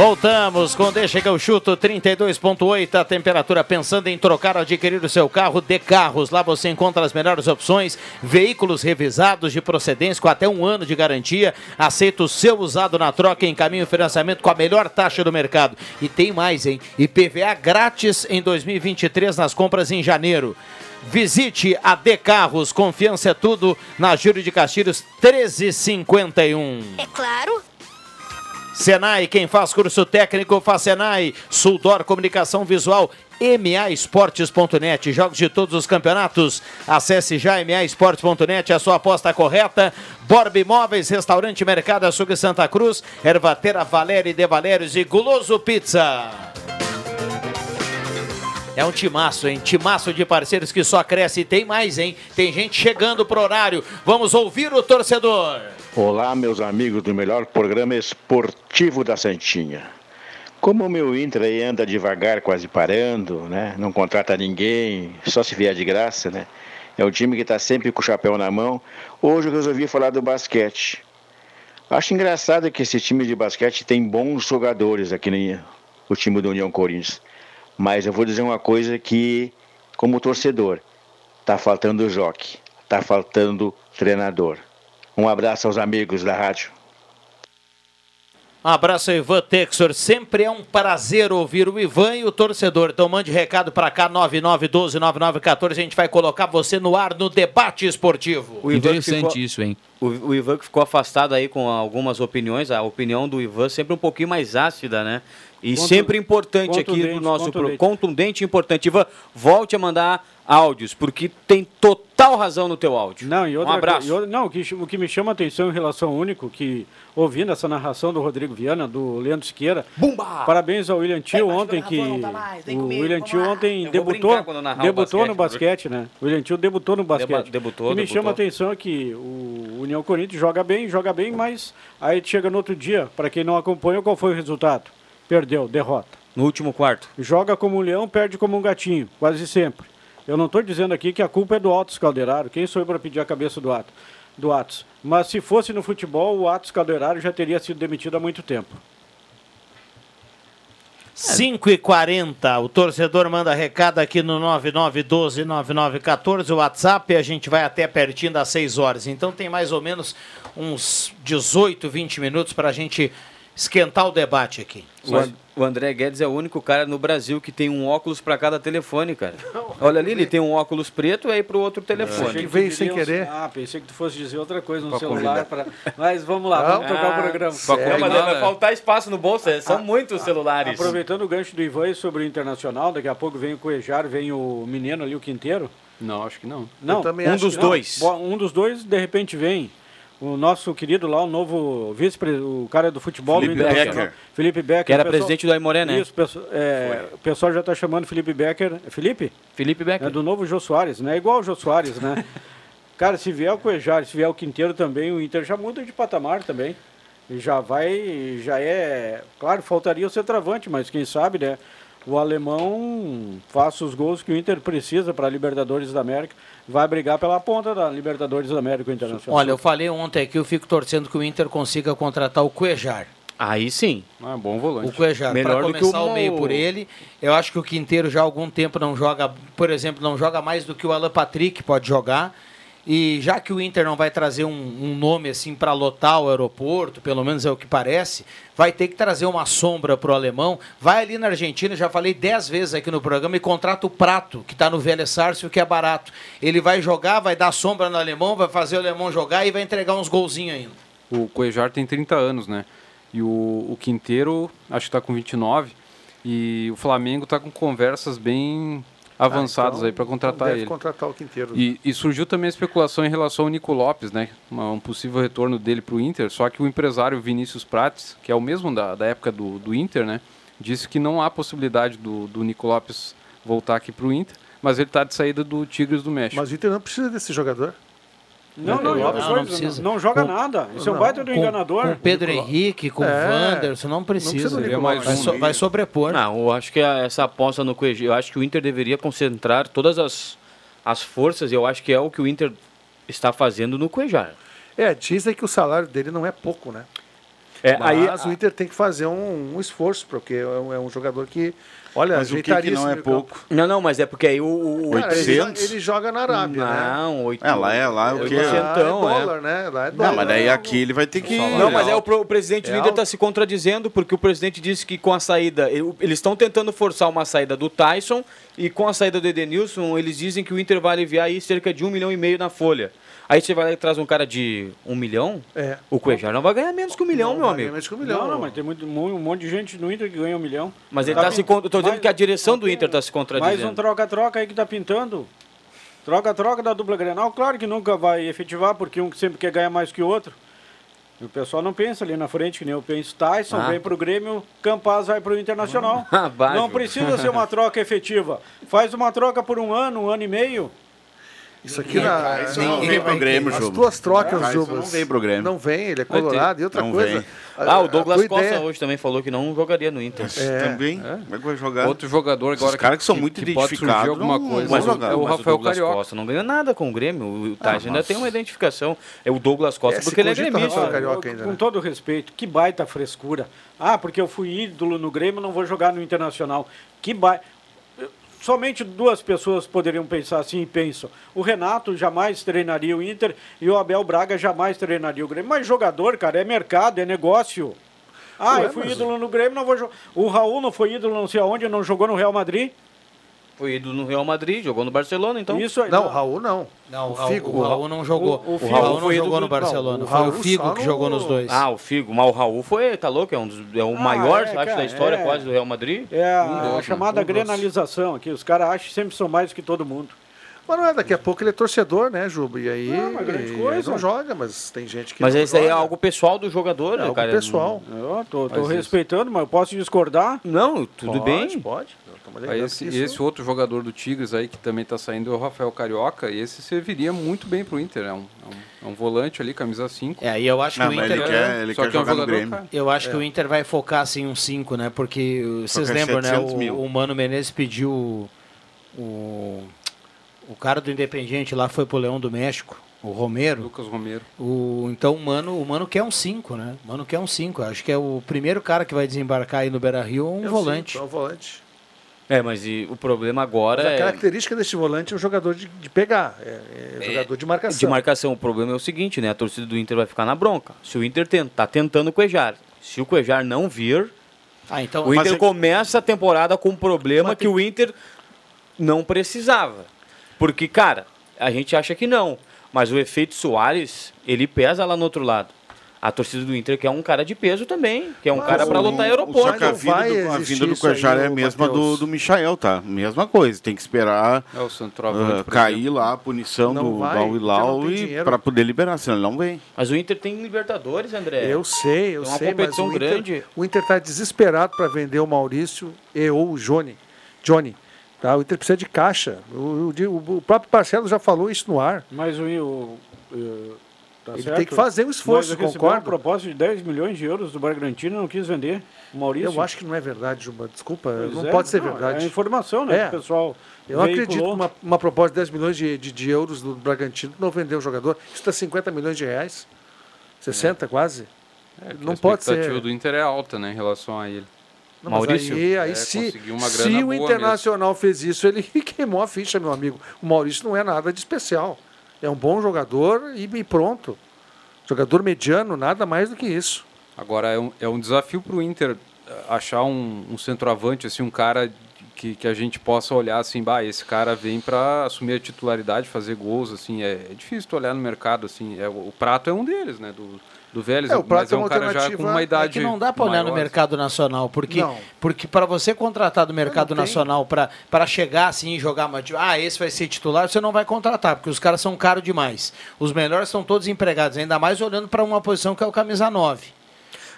Voltamos com Deixa que eu chuto 32.8 a temperatura. Pensando em trocar ou adquirir o seu carro de carros. Lá você encontra as melhores opções. Veículos revisados de procedência com até um ano de garantia. Aceita o seu usado na troca em caminho financiamento com a melhor taxa do mercado. E tem mais, hein? IPVA grátis em 2023 nas compras em janeiro. Visite a D Carros, confiança é tudo, na Júlio de Castilhos 1351. É claro. Senai, quem faz curso técnico faz Senai. Suldor Comunicação Visual, MAEsportes.net. Jogos de todos os campeonatos. Acesse já MAEsportes.net, a sua aposta correta. Borb Imóveis, Restaurante Mercado Açougue Santa Cruz, Ervatera Valéria de Valérios e Guloso Pizza. É um timaço, hein? Timaço de parceiros que só cresce. E tem mais, hein? Tem gente chegando pro horário. Vamos ouvir o torcedor. Olá, meus amigos do melhor programa esportivo da Santinha. Como o meu Inter aí anda devagar, quase parando, né? Não contrata ninguém, só se vier de graça, né? É um time que está sempre com o chapéu na mão. Hoje eu resolvi falar do basquete. Acho engraçado que esse time de basquete tem bons jogadores aqui no time do União Corinthians. Mas eu vou dizer uma coisa que, como torcedor, tá faltando joque, tá faltando treinador. Um abraço aos amigos da rádio. Um abraço, Ivan Texor. Sempre é um prazer ouvir o Ivan e o torcedor. Então mande recado para cá, 9912-9914. A gente vai colocar você no ar no debate esportivo. O Interessante ficou, isso, hein? O, o, Ivan que ficou afastado aí com algumas opiniões. A opinião do Ivan sempre um pouquinho mais ácida, né? E Contu... sempre importante aqui no nosso contundente. Pro... contundente e importante. Ivan, volte a mandar áudios, porque tem total razão no teu áudio. Não, e outra, um abraço. E outra, não, o que, o que me chama a atenção em relação ao único, que ouvindo essa narração do Rodrigo Viana, do Leandro Siqueira. Bumba! Parabéns ao William Tio ontem que mais, o William Tio ontem debutou, debutou no basquete, né? O William Tio debutou no basquete. debutou, o que me debutou. chama a atenção é que o União Corinthians joga bem, joga bem, mas aí chega no outro dia, para quem não acompanha, qual foi o resultado? Perdeu, derrota. No último quarto. Joga como um leão, perde como um gatinho, quase sempre. Eu não estou dizendo aqui que a culpa é do Atos Calderaro. Quem sou eu para pedir a cabeça do Atos? Do Atos. Mas se fosse no futebol, o Atos Calderaro já teria sido demitido há muito tempo. 5 e 40 o torcedor manda recado aqui no 9912-9914, o WhatsApp, a gente vai até pertinho das 6 horas. Então tem mais ou menos uns 18, 20 minutos para a gente esquentar o debate aqui. O, André Guedes é o único cara no Brasil que tem um óculos para cada telefone, cara. Olha ali, ele tem um óculos preto e aí pro outro telefone. Que veio sem querer. Ah, pensei que tu fosse dizer outra coisa no pra celular. Pra... Mas vamos lá, vamos tocar o programa. Não, mas vai faltar espaço no bolso, é, são ah, muitos celulares. Aproveitando o gancho do Ivan sobre o Internacional, daqui a pouco vem o Coejar, vem o menino ali, o Quinteiro. Não, acho que não. Não, um dos dois. Um dos dois, de repente, vem o nosso querido lá, o novo vice o cara do futebol Felipe do Becker. Felipe Becker. Que era pessoal, presidente do Aimoré, né? Isso, é, o pessoal já está chamando Felipe Becker. É Felipe? Felipe Becker. É do novo Jô Soares, né? Igual o Jô Soares, né? cara, se vier o Cuejar, se vier o Quinteiro também, o Inter já muda de patamar também. E já vai, já é. Claro, faltaria o centroavante, mas quem sabe, né? O alemão faça os gols que o Inter precisa para a Libertadores da América. Vai brigar pela ponta da Libertadores da América Internacional. Olha, eu falei ontem aqui, eu fico torcendo que o Inter consiga contratar o Cuejar. Aí sim. Ah, bom volante. O Cuejar. Melhor do que o... o meio por ele. Eu acho que o Quinteiro já há algum tempo não joga, por exemplo, não joga mais do que o Alan Patrick pode jogar. E já que o Inter não vai trazer um, um nome assim para lotar o aeroporto, pelo menos é o que parece, vai ter que trazer uma sombra para o alemão. Vai ali na Argentina, já falei dez vezes aqui no programa, e contrata o Prato, que está no Velho Sárcio, que é barato. Ele vai jogar, vai dar sombra no alemão, vai fazer o alemão jogar e vai entregar uns golzinhos ainda. O Cuejar tem 30 anos, né? E o, o Quinteiro, acho que está com 29. E o Flamengo está com conversas bem avançados ah, então, aí para contratar deve ele. contratar o Quinteiro. E, e, surgiu também a especulação em relação ao Nico Lopes, né? Uma, um possível retorno dele para o Inter, só que o empresário Vinícius Prates, que é o mesmo da, da época do, do Inter, né? Disse que não há possibilidade do, do Nico Lopes voltar aqui para o Inter, mas ele está de saída do Tigres do México. Mas o Inter não precisa desse jogador. Não, não, não, não, precisa. não joga com, nada. Isso é um baita do enganador. Com Pedro Henrique, com o é, Wanderson, não precisa. Não precisa vai, so, vai, sobrepor. Não, eu acho que essa aposta no Coelho, eu acho que o Inter deveria concentrar todas as, as forças, e eu acho que é o que o Inter está fazendo no Cuejar. É, dizem que o salário dele não é pouco, né? É, Mas aí- o Inter tem que fazer um, um esforço, porque é um, é um jogador que, olha, Mas o que, que não é campo. pouco? Não, não, mas é porque aí o. o Cara, ele, joga- 800? ele joga na Arábia, né? Não, oito, É, lá é- lá é o quê? Lá é é. dólar, né? Lá é dólar. Não, mas daí aqui ele vai ter que. Não, mas é o, o presidente É do Inter está se contradizendo, porque o presidente disse que com a saída. ele- Eles estão tentando forçar uma saída do Tyson e com a saída do Edenilson, eles dizem que o Inter vai aliviar aí cerca de um milhão e meio na folha. Aí você vai lá e traz um cara de um milhão, É. o Cuejar não vai ganhar menos que um milhão, meu vai amigo. menos que um milhão. Não, não, mas tem muito, um monte de gente no Inter que ganha um milhão. Mas ele Tá está se. pin- con- Eu tô dizendo mais- que a direção do Inter está se Mais um contradizendo. troca-troca aí que tá pintando. Troca-troca da dupla Grenal, claro que nunca vai efetivar, porque um sempre quer ganhar mais que o outro. E o pessoal não pensa ali na frente, que nem eu penso. Tyson Ah. vem pro Grêmio, Campaz vai pro Internacional. Ah, não precisa ser uma troca efetiva. Faz uma troca por um ano, um ano e meio. Isso aqui na. Tyson não vem pro Grêmio, As Juba. tuas trocas, Tyson Jubas. não vem pro Grêmio. Não vem, ele é colorado. E outra Não coisa. vem. Ah, o Douglas Costa ideia- hoje também falou que não jogaria no Inter. É. Também. Como é que vai jogar? Outro jogador agora Os caras que são muito que identificados alguma não- coisa. Mas, o, é o mas Rafael Douglas Carioca. Costa não ganha nada com o Grêmio. O Tyson ainda mas- tem uma identificação. É o Douglas Costa É, porque ele é gremista. Ainda, Com né? todo respeito, que baita frescura. Ah, porque eu fui ídolo no Grêmio, não vou jogar no Internacional. Que baita. Somente duas pessoas poderiam pensar assim e pensam. O Renato jamais treinaria o Inter e o Abel Braga jamais treinaria o Grêmio. Mas jogador, cara, é mercado, é negócio. Ah, Ué, eu fui mas- ídolo no Grêmio, não vou jogar. O Raul não foi ídolo não sei aonde, não jogou no Real Madrid. Foi ídolo no Real Madrid, jogou no Barcelona, então. Isso aí. Não, o Raul não. Não, o O Raul, Figo. o Raul não jogou. O- o O, Raul não jogou no Barcelona. não, o foi o Figo que no- jogou nos dois. Ah, o Figo. Mas o Raul foi, tá louco? É, um dos, é o Ah, maior, é, acho, cara, da história é. quase do Real Madrid. É a, Um né? chamada Um grenalização aqui. Os caras acham que sempre são mais que todo mundo. Mas não é, daqui a pouco ele é torcedor, né, Juba? E aí, Não, mas grande ele coisa. não joga, mas tem gente que Mas não esse aí é algo pessoal do jogador, É né, algo cara? pessoal. Eu tô, tô isso- respeitando, mas eu posso discordar? Não, tudo Pode, bem. Pode. Estamos Aí esse, que e isso- esse outro jogador do Tigres aí que também está saindo é o Rafael Carioca, e esse serviria muito bem pro Inter. É um, é um, é um volante ali, camisa 5. É, aí eu acho que Não, o mas Inter. ele quer, ele Só quer que é um jogador. Eu acho que o Inter vai focar assim um 5, né? Porque vocês lembram, né? 700 mil. O, o Mano Menezes pediu o, o o cara do Independiente lá foi pro Leão do México, o Romero. Lucas Romero. O, então o Mano, o Mano quer um 5, né? O Mano quer um 5. Acho que é o primeiro cara que vai desembarcar aí no Beira-Rio, um É o volante. cinco, É um volante. É, mas e o problema agora Mas a é característica desse volante é um jogador de, de pegar, é, é jogador de marcação. de marcação. O problema é o seguinte, né? A torcida do Inter vai ficar na bronca. Se o Inter tenta, tá tentando o Cuejar, se o Cuejar não vir, Ah, então o Mas Inter é- começa a temporada com um problema Mas que o Inter não precisava. Porque, cara, a gente acha que não. Mas o efeito Soares, ele pesa lá no outro lado. A torcida do Inter quer um cara de peso também, que é um Mas cara para lotar aeroporto. Só que a não vinda, vai do, a vinda do é a mesma do, do Michael, tá? Mesma coisa. Tem que esperar É por cair lá a punição Não do tem e para poder liberar, senão ele não vem. Mas o Inter tem Libertadores, André. Eu sei, eu Tem uma sei, mas competição o Inter, grande. o Inter está desesperado para vender o Maurício e ou o Johnny. Johnny. Tá? O Inter precisa de caixa. O, o- o próprio Parcelo já falou isso no ar. Mas o. o, o tá Ele certo? tem que fazer um esforço, Mas concordo. uma proposta de 10 milhões de euros do Bragantino e não quis vender. O Maurício. Eu acho que não é verdade, Juba. Desculpa, Pois não é, pode ser não, verdade. É informação, né? É. que o pessoal. Eu não acredito que uma, uma proposta de 10 milhões de, de, de euros do Bragantino não vendeu o jogador. Isso está 50 milhões de reais. 60 quase. É, não a pode expectativa ser. do Inter é alta, né, em relação a ele. Não, Maurício? Aí, aí É, se, conseguiu uma se o Internacional fez isso, ele queimou a ficha, meu amigo. O Maurício não é nada de especial. É um bom jogador e, pronto. Jogador mediano, nada mais do que isso. Agora, é um, é um desafio para o Inter eh, achar um, um centroavante, assim, um cara que, que a gente possa olhar assim, bah, esse cara vem para assumir a titularidade, fazer gols, assim, é, é difícil tu olhar no mercado, assim, é, o o Prato é um deles, né, do, do Vélez, É, o Prato mas é é um uma cara já com uma É idade que não dá para olhar no mercado nacional, porque Não. porque para você contratar do mercado nacional para chegar assim e jogar, uma, tipo, ah, esse vai ser titular, você não vai contratar, porque os caras são caros demais. Os melhores estão todos empregados, ainda mais olhando para uma posição que é o camisa 9.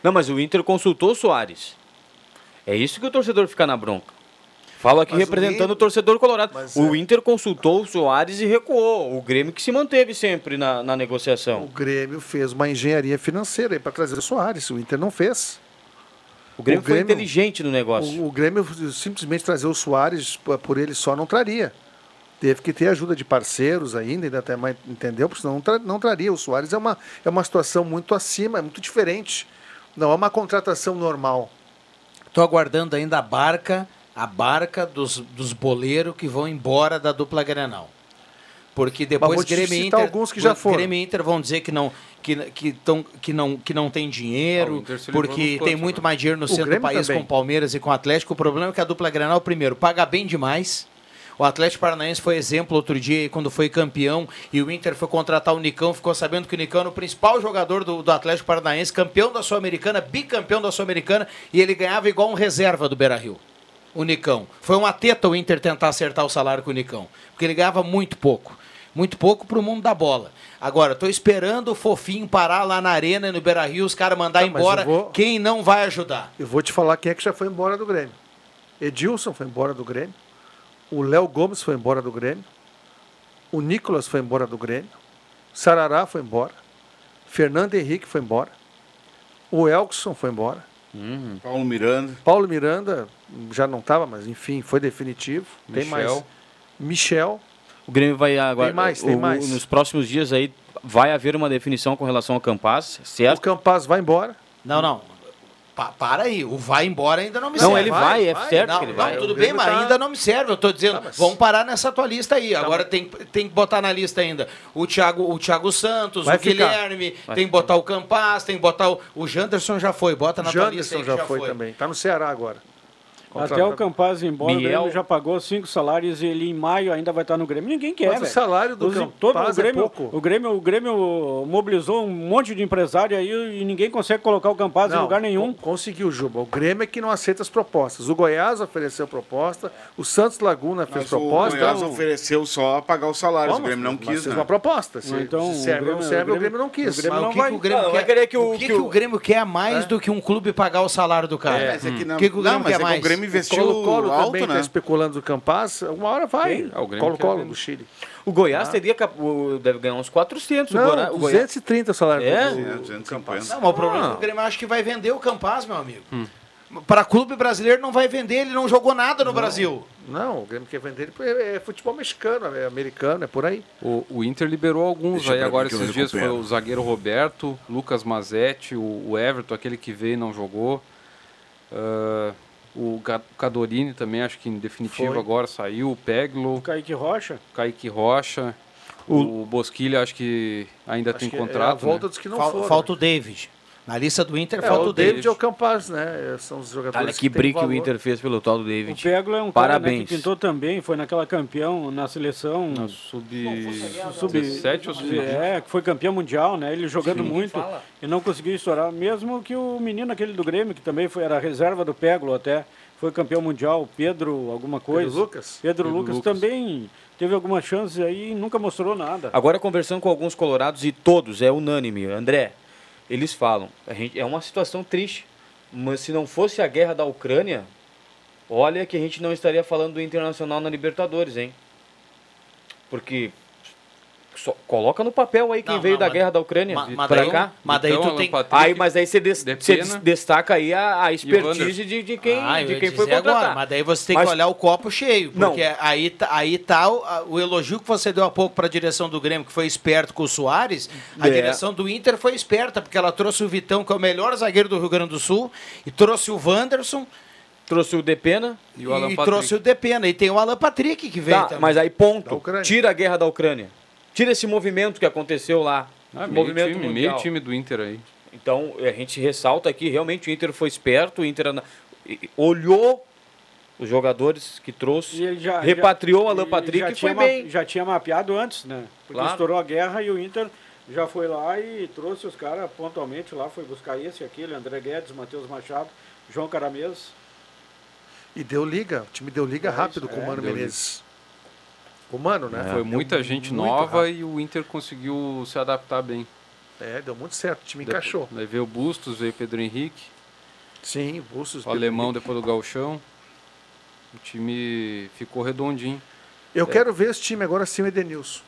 Não, mas o Inter consultou o Soares. É isso que o torcedor fica na bronca. Falo aqui Mas o representando o, Inter- torcedor colorado. Mas o é- Inter consultou o Soares e recuou. O Grêmio que se manteve sempre na, na O negociação. Grêmio fez uma engenharia financeira para trazer o Soares. O Inter não fez. O Grêmio o foi Grêmio- inteligente no negócio. O, o Grêmio simplesmente trazer o Soares por ele só não traria. Teve que ter ajuda de parceiros ainda, ainda até mais, entendeu? Porque senão não, tra- não traria. O Soares é uma, é uma situação muito acima, é muito diferente. Não é uma contratação normal. Estou aguardando ainda a barca, a barca dos, dos boleiros que vão embora da dupla Grenal. Porque depois Grêmio e Inter, alguns que já foram. Grêmio e Inter vão dizer que não que, que, tão, que, não, que não tem Ah, dinheiro, livrou porque tem muito mais dinheiro no O centro do Grêmio país também. com o Palmeiras e com o Atlético. O problema é que a dupla Grenal, primeiro, paga bem demais. O Atlético Paranaense foi exemplo outro dia quando foi campeão e o Inter foi contratar o Nicão, ficou sabendo que o Nicão era o principal jogador do, do Atlético Paranaense, campeão da Sul-Americana, bicampeão da Sul-Americana, e ele ganhava igual um reserva do Beira-Rio. O Nicão. Foi uma teta o Inter tentar acertar o salário com o Nicão, porque ele ganhava muito pouco. Muito pouco pro mundo da bola. Agora, tô esperando o fofinho parar lá na arena e no Beira-Rio, os caras mandar Tá, embora vou- quem não vai ajudar. Eu vou te falar quem é que já foi embora do Grêmio. Edilson foi embora do Grêmio. O Léo Gomes foi embora do Grêmio. O Nicolas foi embora do Grêmio. Sarará foi embora. Fernando Henrique foi embora. O Elkson foi embora. Paulo Miranda. Paulo Miranda já não estava, mas enfim, foi definitivo. Tem mais. Michel. Michel. O Grêmio vai agora. Tem mais, tem o- mais. Nos próximos dias aí vai haver uma definição com relação ao Campaz, certo? O Campaz vai embora. Não, não. Pa- para aí, o vai embora ainda não me Não, serve. ele vai, é certo não, que ele não, vai. tudo O bem, mas tá- ainda não me serve. Eu tô dizendo, mas- vamos parar nessa tua lista aí. Agora tem, tem que botar na lista ainda o Thiago, o Thiago Santos, Vai o ficar. Guilherme, Vai tem que botar o Campaz, tem que botar o. O Janderson já foi, bota na tua lista Janderson aí que já, foi, também. Está no Ceará agora. Até o Campaz ir embora, Miel. o Grêmio já pagou cinco salários e ele em maio ainda vai estar no Grêmio. Ninguém quer, Mas o velho. salário do Os- Campaz todo, o é Grêmio, pouco. O Grêmio, o Grêmio mobilizou um monte de empresário aí e ninguém consegue colocar o Campaz em Não, lugar nenhum. con- Conseguiu, Juba. O Grêmio é que não aceita as propostas. O Goiás ofereceu proposta, o Santos Laguna fez Mas o proposta. Goiás Então- ofereceu só pagar os salários. Vamos, o Grêmio não mas quis, fez né? uma proposta. Se, Então, se serve o ou não Grêmio- serve, o o Grêmio não quis. O que, que o Grêmio Não, vai quer, querer que o- o que, o- o Grêmio quer mais do que um clube pagar o salário do cara? É, mas é que não- O que, o Grêmio quer é que o mais? Grêmio investiu Colo-Colo alto, também está né? especulando do Campaz. Uma hora vai. É, o Grêmio Colo-Colo do Chile. O Goiás Ah. teria cap- o- deve ganhar uns 400. o Não, o Goiás- 230 o salário É? do, É, do 250. Não, mas o problema é que o Grêmio acha que vai vender o Campaz, meu amigo. Para clube brasileiro não vai vender, ele não jogou nada no Brasil. Não, o Grêmio quer vender. É, é futebol mexicano, é americano, é por aí. O, o Inter liberou alguns Deixa aí agora que esses dias. Foi o zagueiro Roberto, Lucas Mazetti, o, o Everton, aquele que veio e não jogou. Ah, o Cadorini também, acho que em definitivo Foi. agora saiu. O Peglo, O Kaique Rocha. Kaique Rocha. O, Bosquilha, acho que ainda tem Acho que é a contrato. volta né? dos que não Fal- foram. falta o David. Na lista do Inter É, falta o o David. David é o Campaz, né? São os jogadores Olha que que o. Inter fez pelo tal do O David. Peglo é um Parabéns. cara né, que pintou também, foi naquela campeão na seleção. Na sub, Sub- 17 ou sub É, que foi campeão mundial, né? Ele jogando Sim. muito e não conseguiu estourar. Mesmo que o menino aquele do Grêmio, que também foi, era reserva do Peglo até, foi campeão mundial, Pedro alguma coisa. Pedro Lucas? Pedro, Pedro Lucas, Lucas. também teve algumas chances aí e nunca mostrou nada. Agora conversando com alguns colorados e todos, é unânime, André, eles falam, a gente, é uma situação triste, mas se não fosse a guerra da Ucrânia, olha que a gente não estaria falando do Internacional na Libertadores, hein? Porque só- coloca no papel aí quem Não, veio não, da mas- guerra da Ucrânia daí- cá. Mas daí Então, tu tem. Patrick, Aí, mas aí você, des- De você des- destaca aí a, a expertise de, de quem, Ah, de quem foi contratar. agora, mas daí você tem Mas- que olhar o copo cheio, Não. porque aí, tá- aí tá o, a- o elogio que você deu há pouco para a direção do Grêmio, que foi esperto com o Soares, a É. direção do Inter foi esperta, porque ela trouxe o Vitão, que é o melhor zagueiro do Rio Grande do Sul, e trouxe o Wanderson Trouxe o Depena. E o Alan e Patrick. trouxe o Depena, e tem o Alan Patrick que veio Tá, também. mas aí ponto. Tira a guerra da Ucrânia. Tira esse movimento que aconteceu lá. Ah, meio, movimento time, meio time do Inter aí. Então, a gente ressalta aqui, realmente o Inter foi esperto, o Inter olhou os jogadores que trouxe, E ele já, repatriou já- Alan Patrick já e foi bem. Já tinha mapeado antes, né? Porque Claro. estourou a guerra e o Inter já foi lá e trouxe os caras pontualmente lá, foi buscar esse, aquele, André Guedes, Matheus Machado, João Caramês. E deu liga. O time deu liga É rápido isso, com o é, Mano deu Menezes. O Mano, né? Foi Deu muita gente muito nova rápido. e o Inter conseguiu se adaptar bem. É, deu muito certo. O time Depois- encaixou. Aí veio o Bustos, veio o Pedro Henrique, Sim, o Bustos. o alemão depois do Galchão. O time ficou redondinho. Eu quero ver esse time agora sem o Edenilson.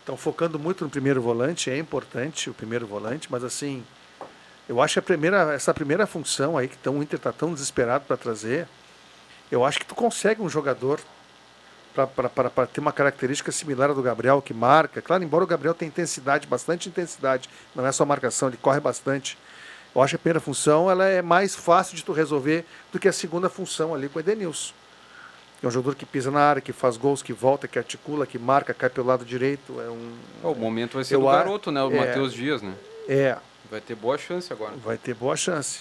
Estão focando muito no primeiro volante, é importante o primeiro volante, mas assim, eu acho que a primeira, essa primeira função aí que tão, o Inter está tão desesperado para trazer, eu acho que tu consegue um jogador para ter uma característica similar à do Gabriel, que marca. Claro, embora o Gabriel tenha intensidade, bastante intensidade, não é só marcação, ele corre bastante. Eu acho que a primeira função ela é mais fácil de tu resolver do que a segunda função ali com o Edenilson. É um jogador que pisa na área, que faz gols, que volta, que articula, que marca, cai pelo lado direito. É um, O momento vai ser a- garoto, né? O é. Matheus Dias, né? É, Vai ter boa chance agora. vai ter boa chance.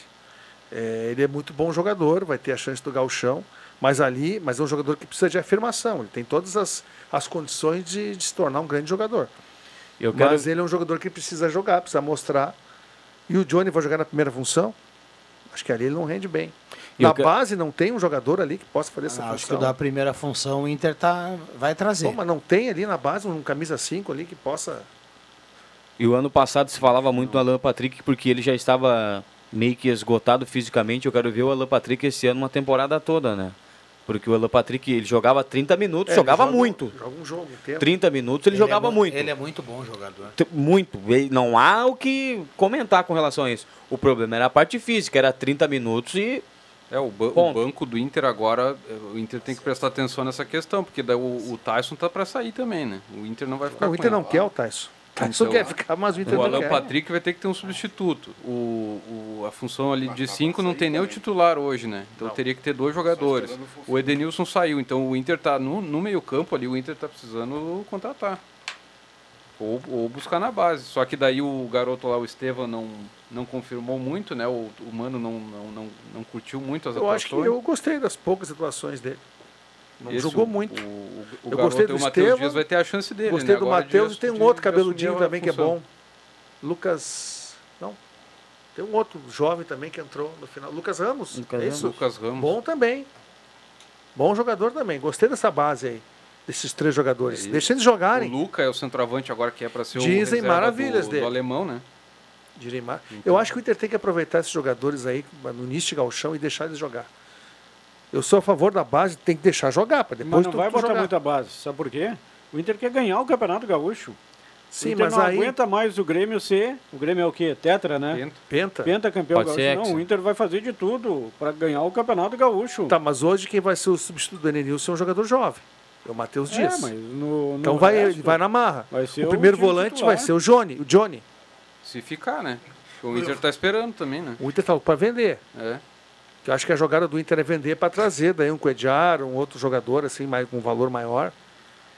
É, ele é muito bom jogador, vai ter a chance do gauchão, mas ali, mas é um jogador que precisa de afirmação. Ele tem todas as, as condições de, de se tornar um grande jogador. Eu quero- Mas ele é um jogador que precisa jogar, precisa mostrar. E o Johnny vai jogar na primeira função. Acho que ali ele não rende bem. Eu Na que- base não tem um jogador ali que possa fazer essa Ah, Acho que função. o da primeira função o Inter tá, vai trazer. Pô, mas não tem ali na base um camisa 5 ali que possa. E o ano passado se falava muito do Alan Patrick porque ele já estava meio que esgotado fisicamente. Eu quero ver o Alan Patrick esse ano uma temporada toda, né? Porque o Alan Patrick, ele jogava 30 minutos, É, jogava ele joga- muito. Joga um jogo inteiro. 30 minutos ele, jogava é mu- muito. Ele é muito bom jogador. Muito. Ele- Não há o que comentar com relação a isso. O problema era a parte física, era 30 minutos e. É, o, ba- o Ponto. banco do Inter agora, eh, o Inter tem que prestar atenção nessa questão, porque daí o, o Tyson tá para sair também, né? O Inter não vai ficar Não, o com Inter ele. não quer o Tyson. O Tyson Então, quer ficar, o Inter o não Alan quer. Patrick vai ter que ter um substituto. O, o- a função ali de cinco não tem nem o titular hoje, né? Então teria que ter dois jogadores. O Edenilson saiu, então o Inter tá no, no meio campo ali, o Inter tá precisando contratar. Ou, ou buscar na base. Só que daí o garoto lá, o Estevam, não, não confirmou muito, né? O, o Mano não, não, não, não curtiu muito as Eu acho que atuações. eu gostei das poucas atuações dele. Não Esse, jogou o- muito. O, o, eu garoto gostei do o Matheus Estevam, Dias vai ter a chance dele, Gostei né? do Matheus e tem um outro cabeludinho também que é bom. Lucas. Não. Tem um outro jovem também que entrou no final. Lucas Ramos. Lucas é Ramos. isso? Lucas Ramos. Bom também. Bom jogador também. Gostei dessa base aí. Desses três jogadores. E Deixa eles jogarem. O Luca é o centroavante agora que é para ser Dizem o maravilhas do, dele. do alemão, né? Direi mar- Então. Eu acho que o Inter tem que aproveitar esses jogadores aí no início de galchão e deixar eles jogar. Eu sou a favor da base, tem que deixar jogar, para depois Mas não tu- vai tu botar jogar. muita base. Sabe por quê? O Inter quer ganhar o Campeonato Gaúcho. Sim, o Inter mas não aí- aguenta mais o Grêmio ser. O Grêmio é o quê? Tetra, né? Penta. Penta campeão Pode gaúcho. Não, o Inter vai fazer de tudo para ganhar o Campeonato Gaúcho. Tá, mas hoje quem vai ser o substituto do Elenilson é um jogador jovem. É o Matheus É, Dias. mas no- no então vai, resto, ele vai na marra. vai ser o o primeiro time volante titular. vai ser o Johnny. O Johnny. Se ficar, né? O Inter tá esperando também, né? O Inter tá para vender. É. Eu acho que a jogada do Inter é vender para trazer daí um Coediar, um outro jogador assim, mais, com um valor maior,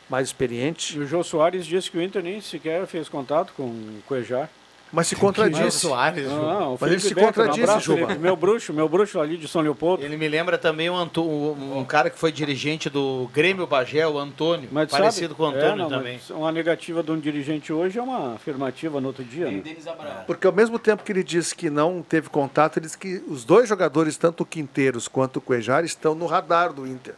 mais experiente. E o Jô Soares disse que o Inter nem sequer fez contato com o Cuejar. Mas se contradisse. Não, não, o Mas ele se Becker, contradisse, um abraço, Juba. Meu bruxo, meu bruxo ali de São Leopoldo. Ele me lembra também um, Anto- um, um cara que foi dirigente do Grêmio Bagé, o Antônio. Mas parecido sabe, com o Antônio é, não, também. mas Uma negativa de um dirigente hoje é uma afirmativa no outro dia. Né? Porque ao mesmo tempo que ele disse que não teve contato, ele disse que os dois jogadores, tanto o Quinteiros quanto o Cuejar, estão no radar do Inter.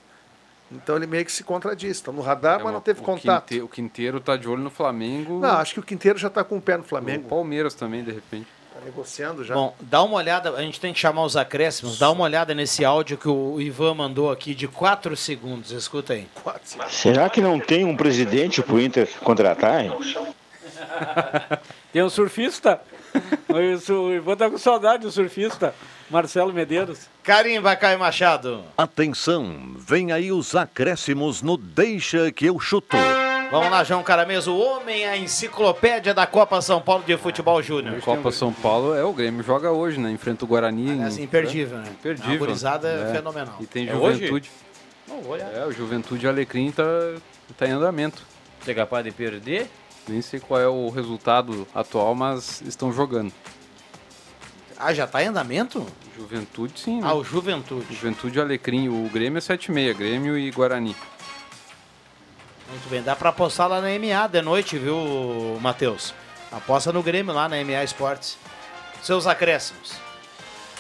Então ele meio que se contradiz. Estão no radar, É mas não teve o contato. Quinte- o Quinteiro tá de olho no Flamengo. Não, acho que o Quinteiro já está com o pé no Flamengo. O Palmeiras também, de repente. Está negociando já. Bom, dá uma olhada, a gente tem que chamar os acréscimos, dá uma olhada nesse áudio que o Ivan mandou aqui de 4 segundos, escuta aí. Será que não tem um presidente pro Inter contratar? hein? Tem um surfista. Isso, o Ivan tá com saudade do surfista. Marcelo Medeiros. Carimba, Caio Machado. Atenção, vem aí os acréscimos no Deixa que eu chuto. Vamos lá, João Carameso, o homem, a enciclopédia da Copa São Paulo de Futebol Júnior. Copa São Paulo é o Grêmio joga hoje, né? Enfrenta o Guarani. Aliás, em- imperdível, né? Imperdível. A gurizada é fenomenal. E tem É Juventude. Não vou olhar. É, o Juventude Alecrim tá, tá em andamento. Você é capaz de perder? Nem sei qual é o resultado atual, mas estão jogando. Ah, já tá em andamento? Juventude, sim. Né? Ah, o Juventude. Juventude Alecrim. O Grêmio é 7,6. Grêmio e Guarani. Muito bem, dá pra apostar lá na MA de noite, viu, Matheus? Aposta no Grêmio lá na MA Esportes. Seus acréscimos.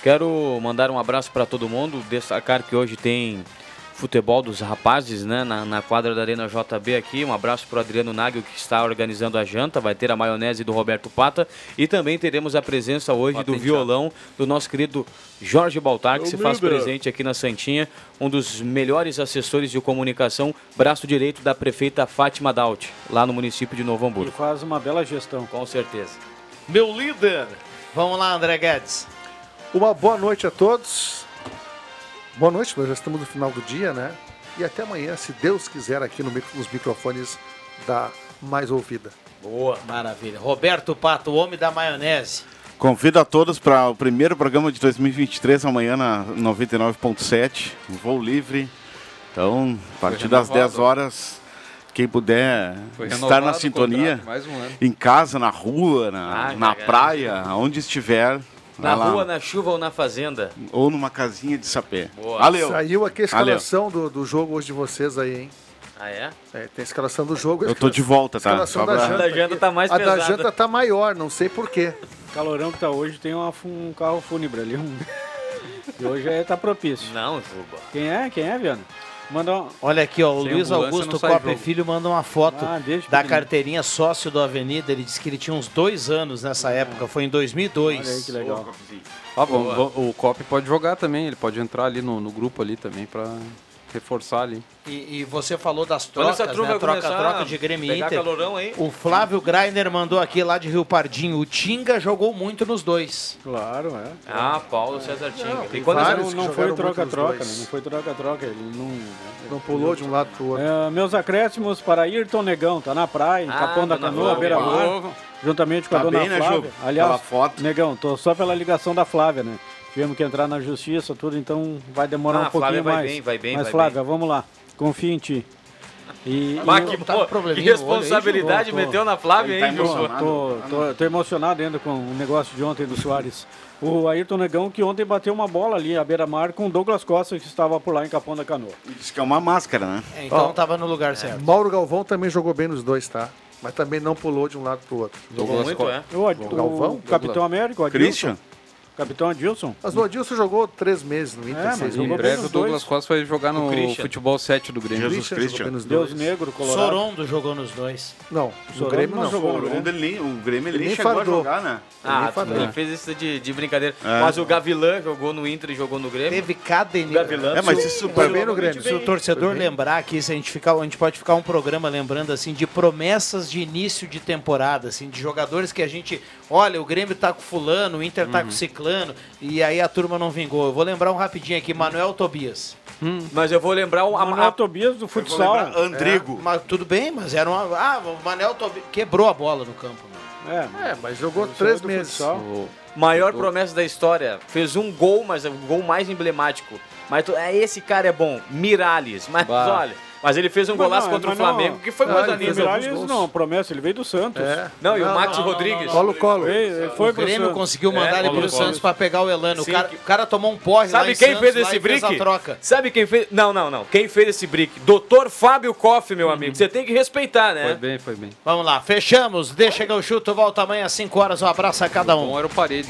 Quero mandar um abraço para todo mundo, destacar que hoje tem futebol dos rapazes, né, na, na quadra da Arena JB aqui. Um abraço para o Adriano Nagel que está organizando a janta. Vai ter a maionese do Roberto Pata e também teremos a presença hoje do violão do nosso querido Jorge Baltar, que se faz líder. presente aqui na Santinha, um dos melhores assessores de comunicação, braço direito da prefeita Fátima Daut, lá no município de Novo Hamburgo. Ele faz uma bela gestão. Com certeza. Meu líder. Vamos lá, André Guedes. Uma boa noite a todos. Boa noite, nós já estamos no final do dia, né? E até amanhã, se Deus quiser, aqui no, nos microfones da Mais Ouvida. Boa. Maravilha. Roberto Pato, o homem da maionese. Convido a todos para o primeiro programa de 2023, amanhã na 99.7, um voo livre. Então, a partir das renovado. 10 horas, quem puder Foi estar na sintonia, contrato, mais um ano. em casa, na rua, na, Ah, na praia, onde estiver. Na vai lá. rua, na chuva ou na fazenda. Ou numa casinha de sapé. Boa. Valeu. Saiu aqui a escalação do, do jogo hoje de vocês aí, hein? Ah, é? É, tem a escalação do jogo. Eu tô de volta, tá? Escalação Só da pra- janta. A janta tá mais A da pesada. janta tá maior, não sei porquê. O calorão que tá hoje tem uma um carro fúnebre ali. Um... E hoje é, tá propício. Não, Juba. Quem é? Quem é, Viana? Manda uma... Olha aqui, ó, o Sem Luiz Augusto Copa. Filho manda uma foto Ah, da carteirinha sócio do Avenida. Ele disse que ele tinha uns dois anos nessa época, foi em 2002. Olha aí que legal. Ah, bom, o Cop pode jogar também, ele pode entrar ali no, no grupo ali também pra reforçar ali. E, e você falou das Quando trocas, essa turma né? Troca, troca a de Grêmio e Inter. calorão aí? O Flávio Greiner mandou aqui lá de Rio Pardinho. O Tinga jogou muito nos dois. Claro, é. Ah, Paulo César Tinga. Não, tem quantos vários? Não, não foi troca-troca, né? Não foi troca-troca, ele não... Não pulou de um lado pro outro. É, meus acréscimos para Ayrton Negão, tá na praia, em Ah, Capão da dona Canoa, beira-mar, juntamente com a Tá dona bem, né, Flávia. Ju? Aliás, foto. Negão, tô só pela ligação da Flávia, né? Tivemos que entrar na justiça, tudo, então vai demorar Ah, um a Flávia pouquinho vai mais. bem, vai bem, Mas vai Flávia, vamos lá, confia em ti. E, Mas e que, eu- tá que olho responsabilidade meteu na Flávia, tá hein, emocionado. Tô, tô, tô emocionado ainda com o negócio de ontem do Soares. O Ayrton Negão que ontem bateu uma bola ali à beira-mar com o Douglas Costa que estava por lá em Capão da Canoa. Diz que é uma máscara, né? É, então Ó, tava no lugar certo. Mauro Galvão também jogou bem nos dois, tá? Mas também não pulou de um lado pro outro. Jogou muito, é? O, Ad- o Galvão? Capitão América, o. Christian? Capitão Adilson. Mas o Adilson jogou três meses no Inter, É, mas Em breve o Douglas dois. Costa vai jogar no futebol 7 do Grêmio. Jesus Christian nos Deus dois. Negro, Colorado. Sorondo jogou nos dois. Não, Sorondo Grêmio não jogou. O Rondo, ele nem- o Grêmio ele Ele nem chegou fardou. a jogar, né? Ah, Ele ele fez isso de, de brincadeira. É. Mas o Gavilã jogou no Inter e jogou no Grêmio. Teve cadênia. Gavilã. É, mas o- isso Foi bem no Grêmio. Se o torcedor lembrar aqui, se a gente ficar, a gente pode ficar um programa lembrando assim de promessas de início de temporada, assim, de jogadores que a gente, olha, o Grêmio tá com fulano, o Inter tá com ciclano, e aí a turma não vingou. Eu vou lembrar um rapidinho aqui, Manuel Tobias. Mas eu vou lembrar o, Manuel a- Tobias do futsal. Andrigo. Mas tudo bem, mas era uma, ah, o Manuel Tobias quebrou a bola no campo. né? É, É, mas jogou três meses. futsal. O- maior promessa da história. Fez um gol, mas é o gol mais emblemático. Mas tu- é, esse cara é bom. Miralles. Mas Bah. olha, mas ele fez um Mas golaço não, contra o mas não. Flamengo, que foi Não, mais ele a fez nível. alguns Miralles gols. não, promessa, ele veio do Santos. É. Não, e o Não, Max não, Rodrigues. Colo, colo. Ele foi o pro Grêmio Santos. conseguiu mandar É, ele pro Costa. Santos pra pegar o Elano. Sim. O cara, o cara tomou um porre lá Sabe em quem Santos, fez esse fez brick? a troca. Sabe quem fez? Não, não, não. Quem fez esse brick? Doutor Fábio Koff, meu amigo. Você tem que respeitar, Foi né? bem, foi bem. Vamos lá, fechamos. Deixa chegar o chuto, volta amanhã às 5 horas. Um abraço a cada um. Bom era o Paredes.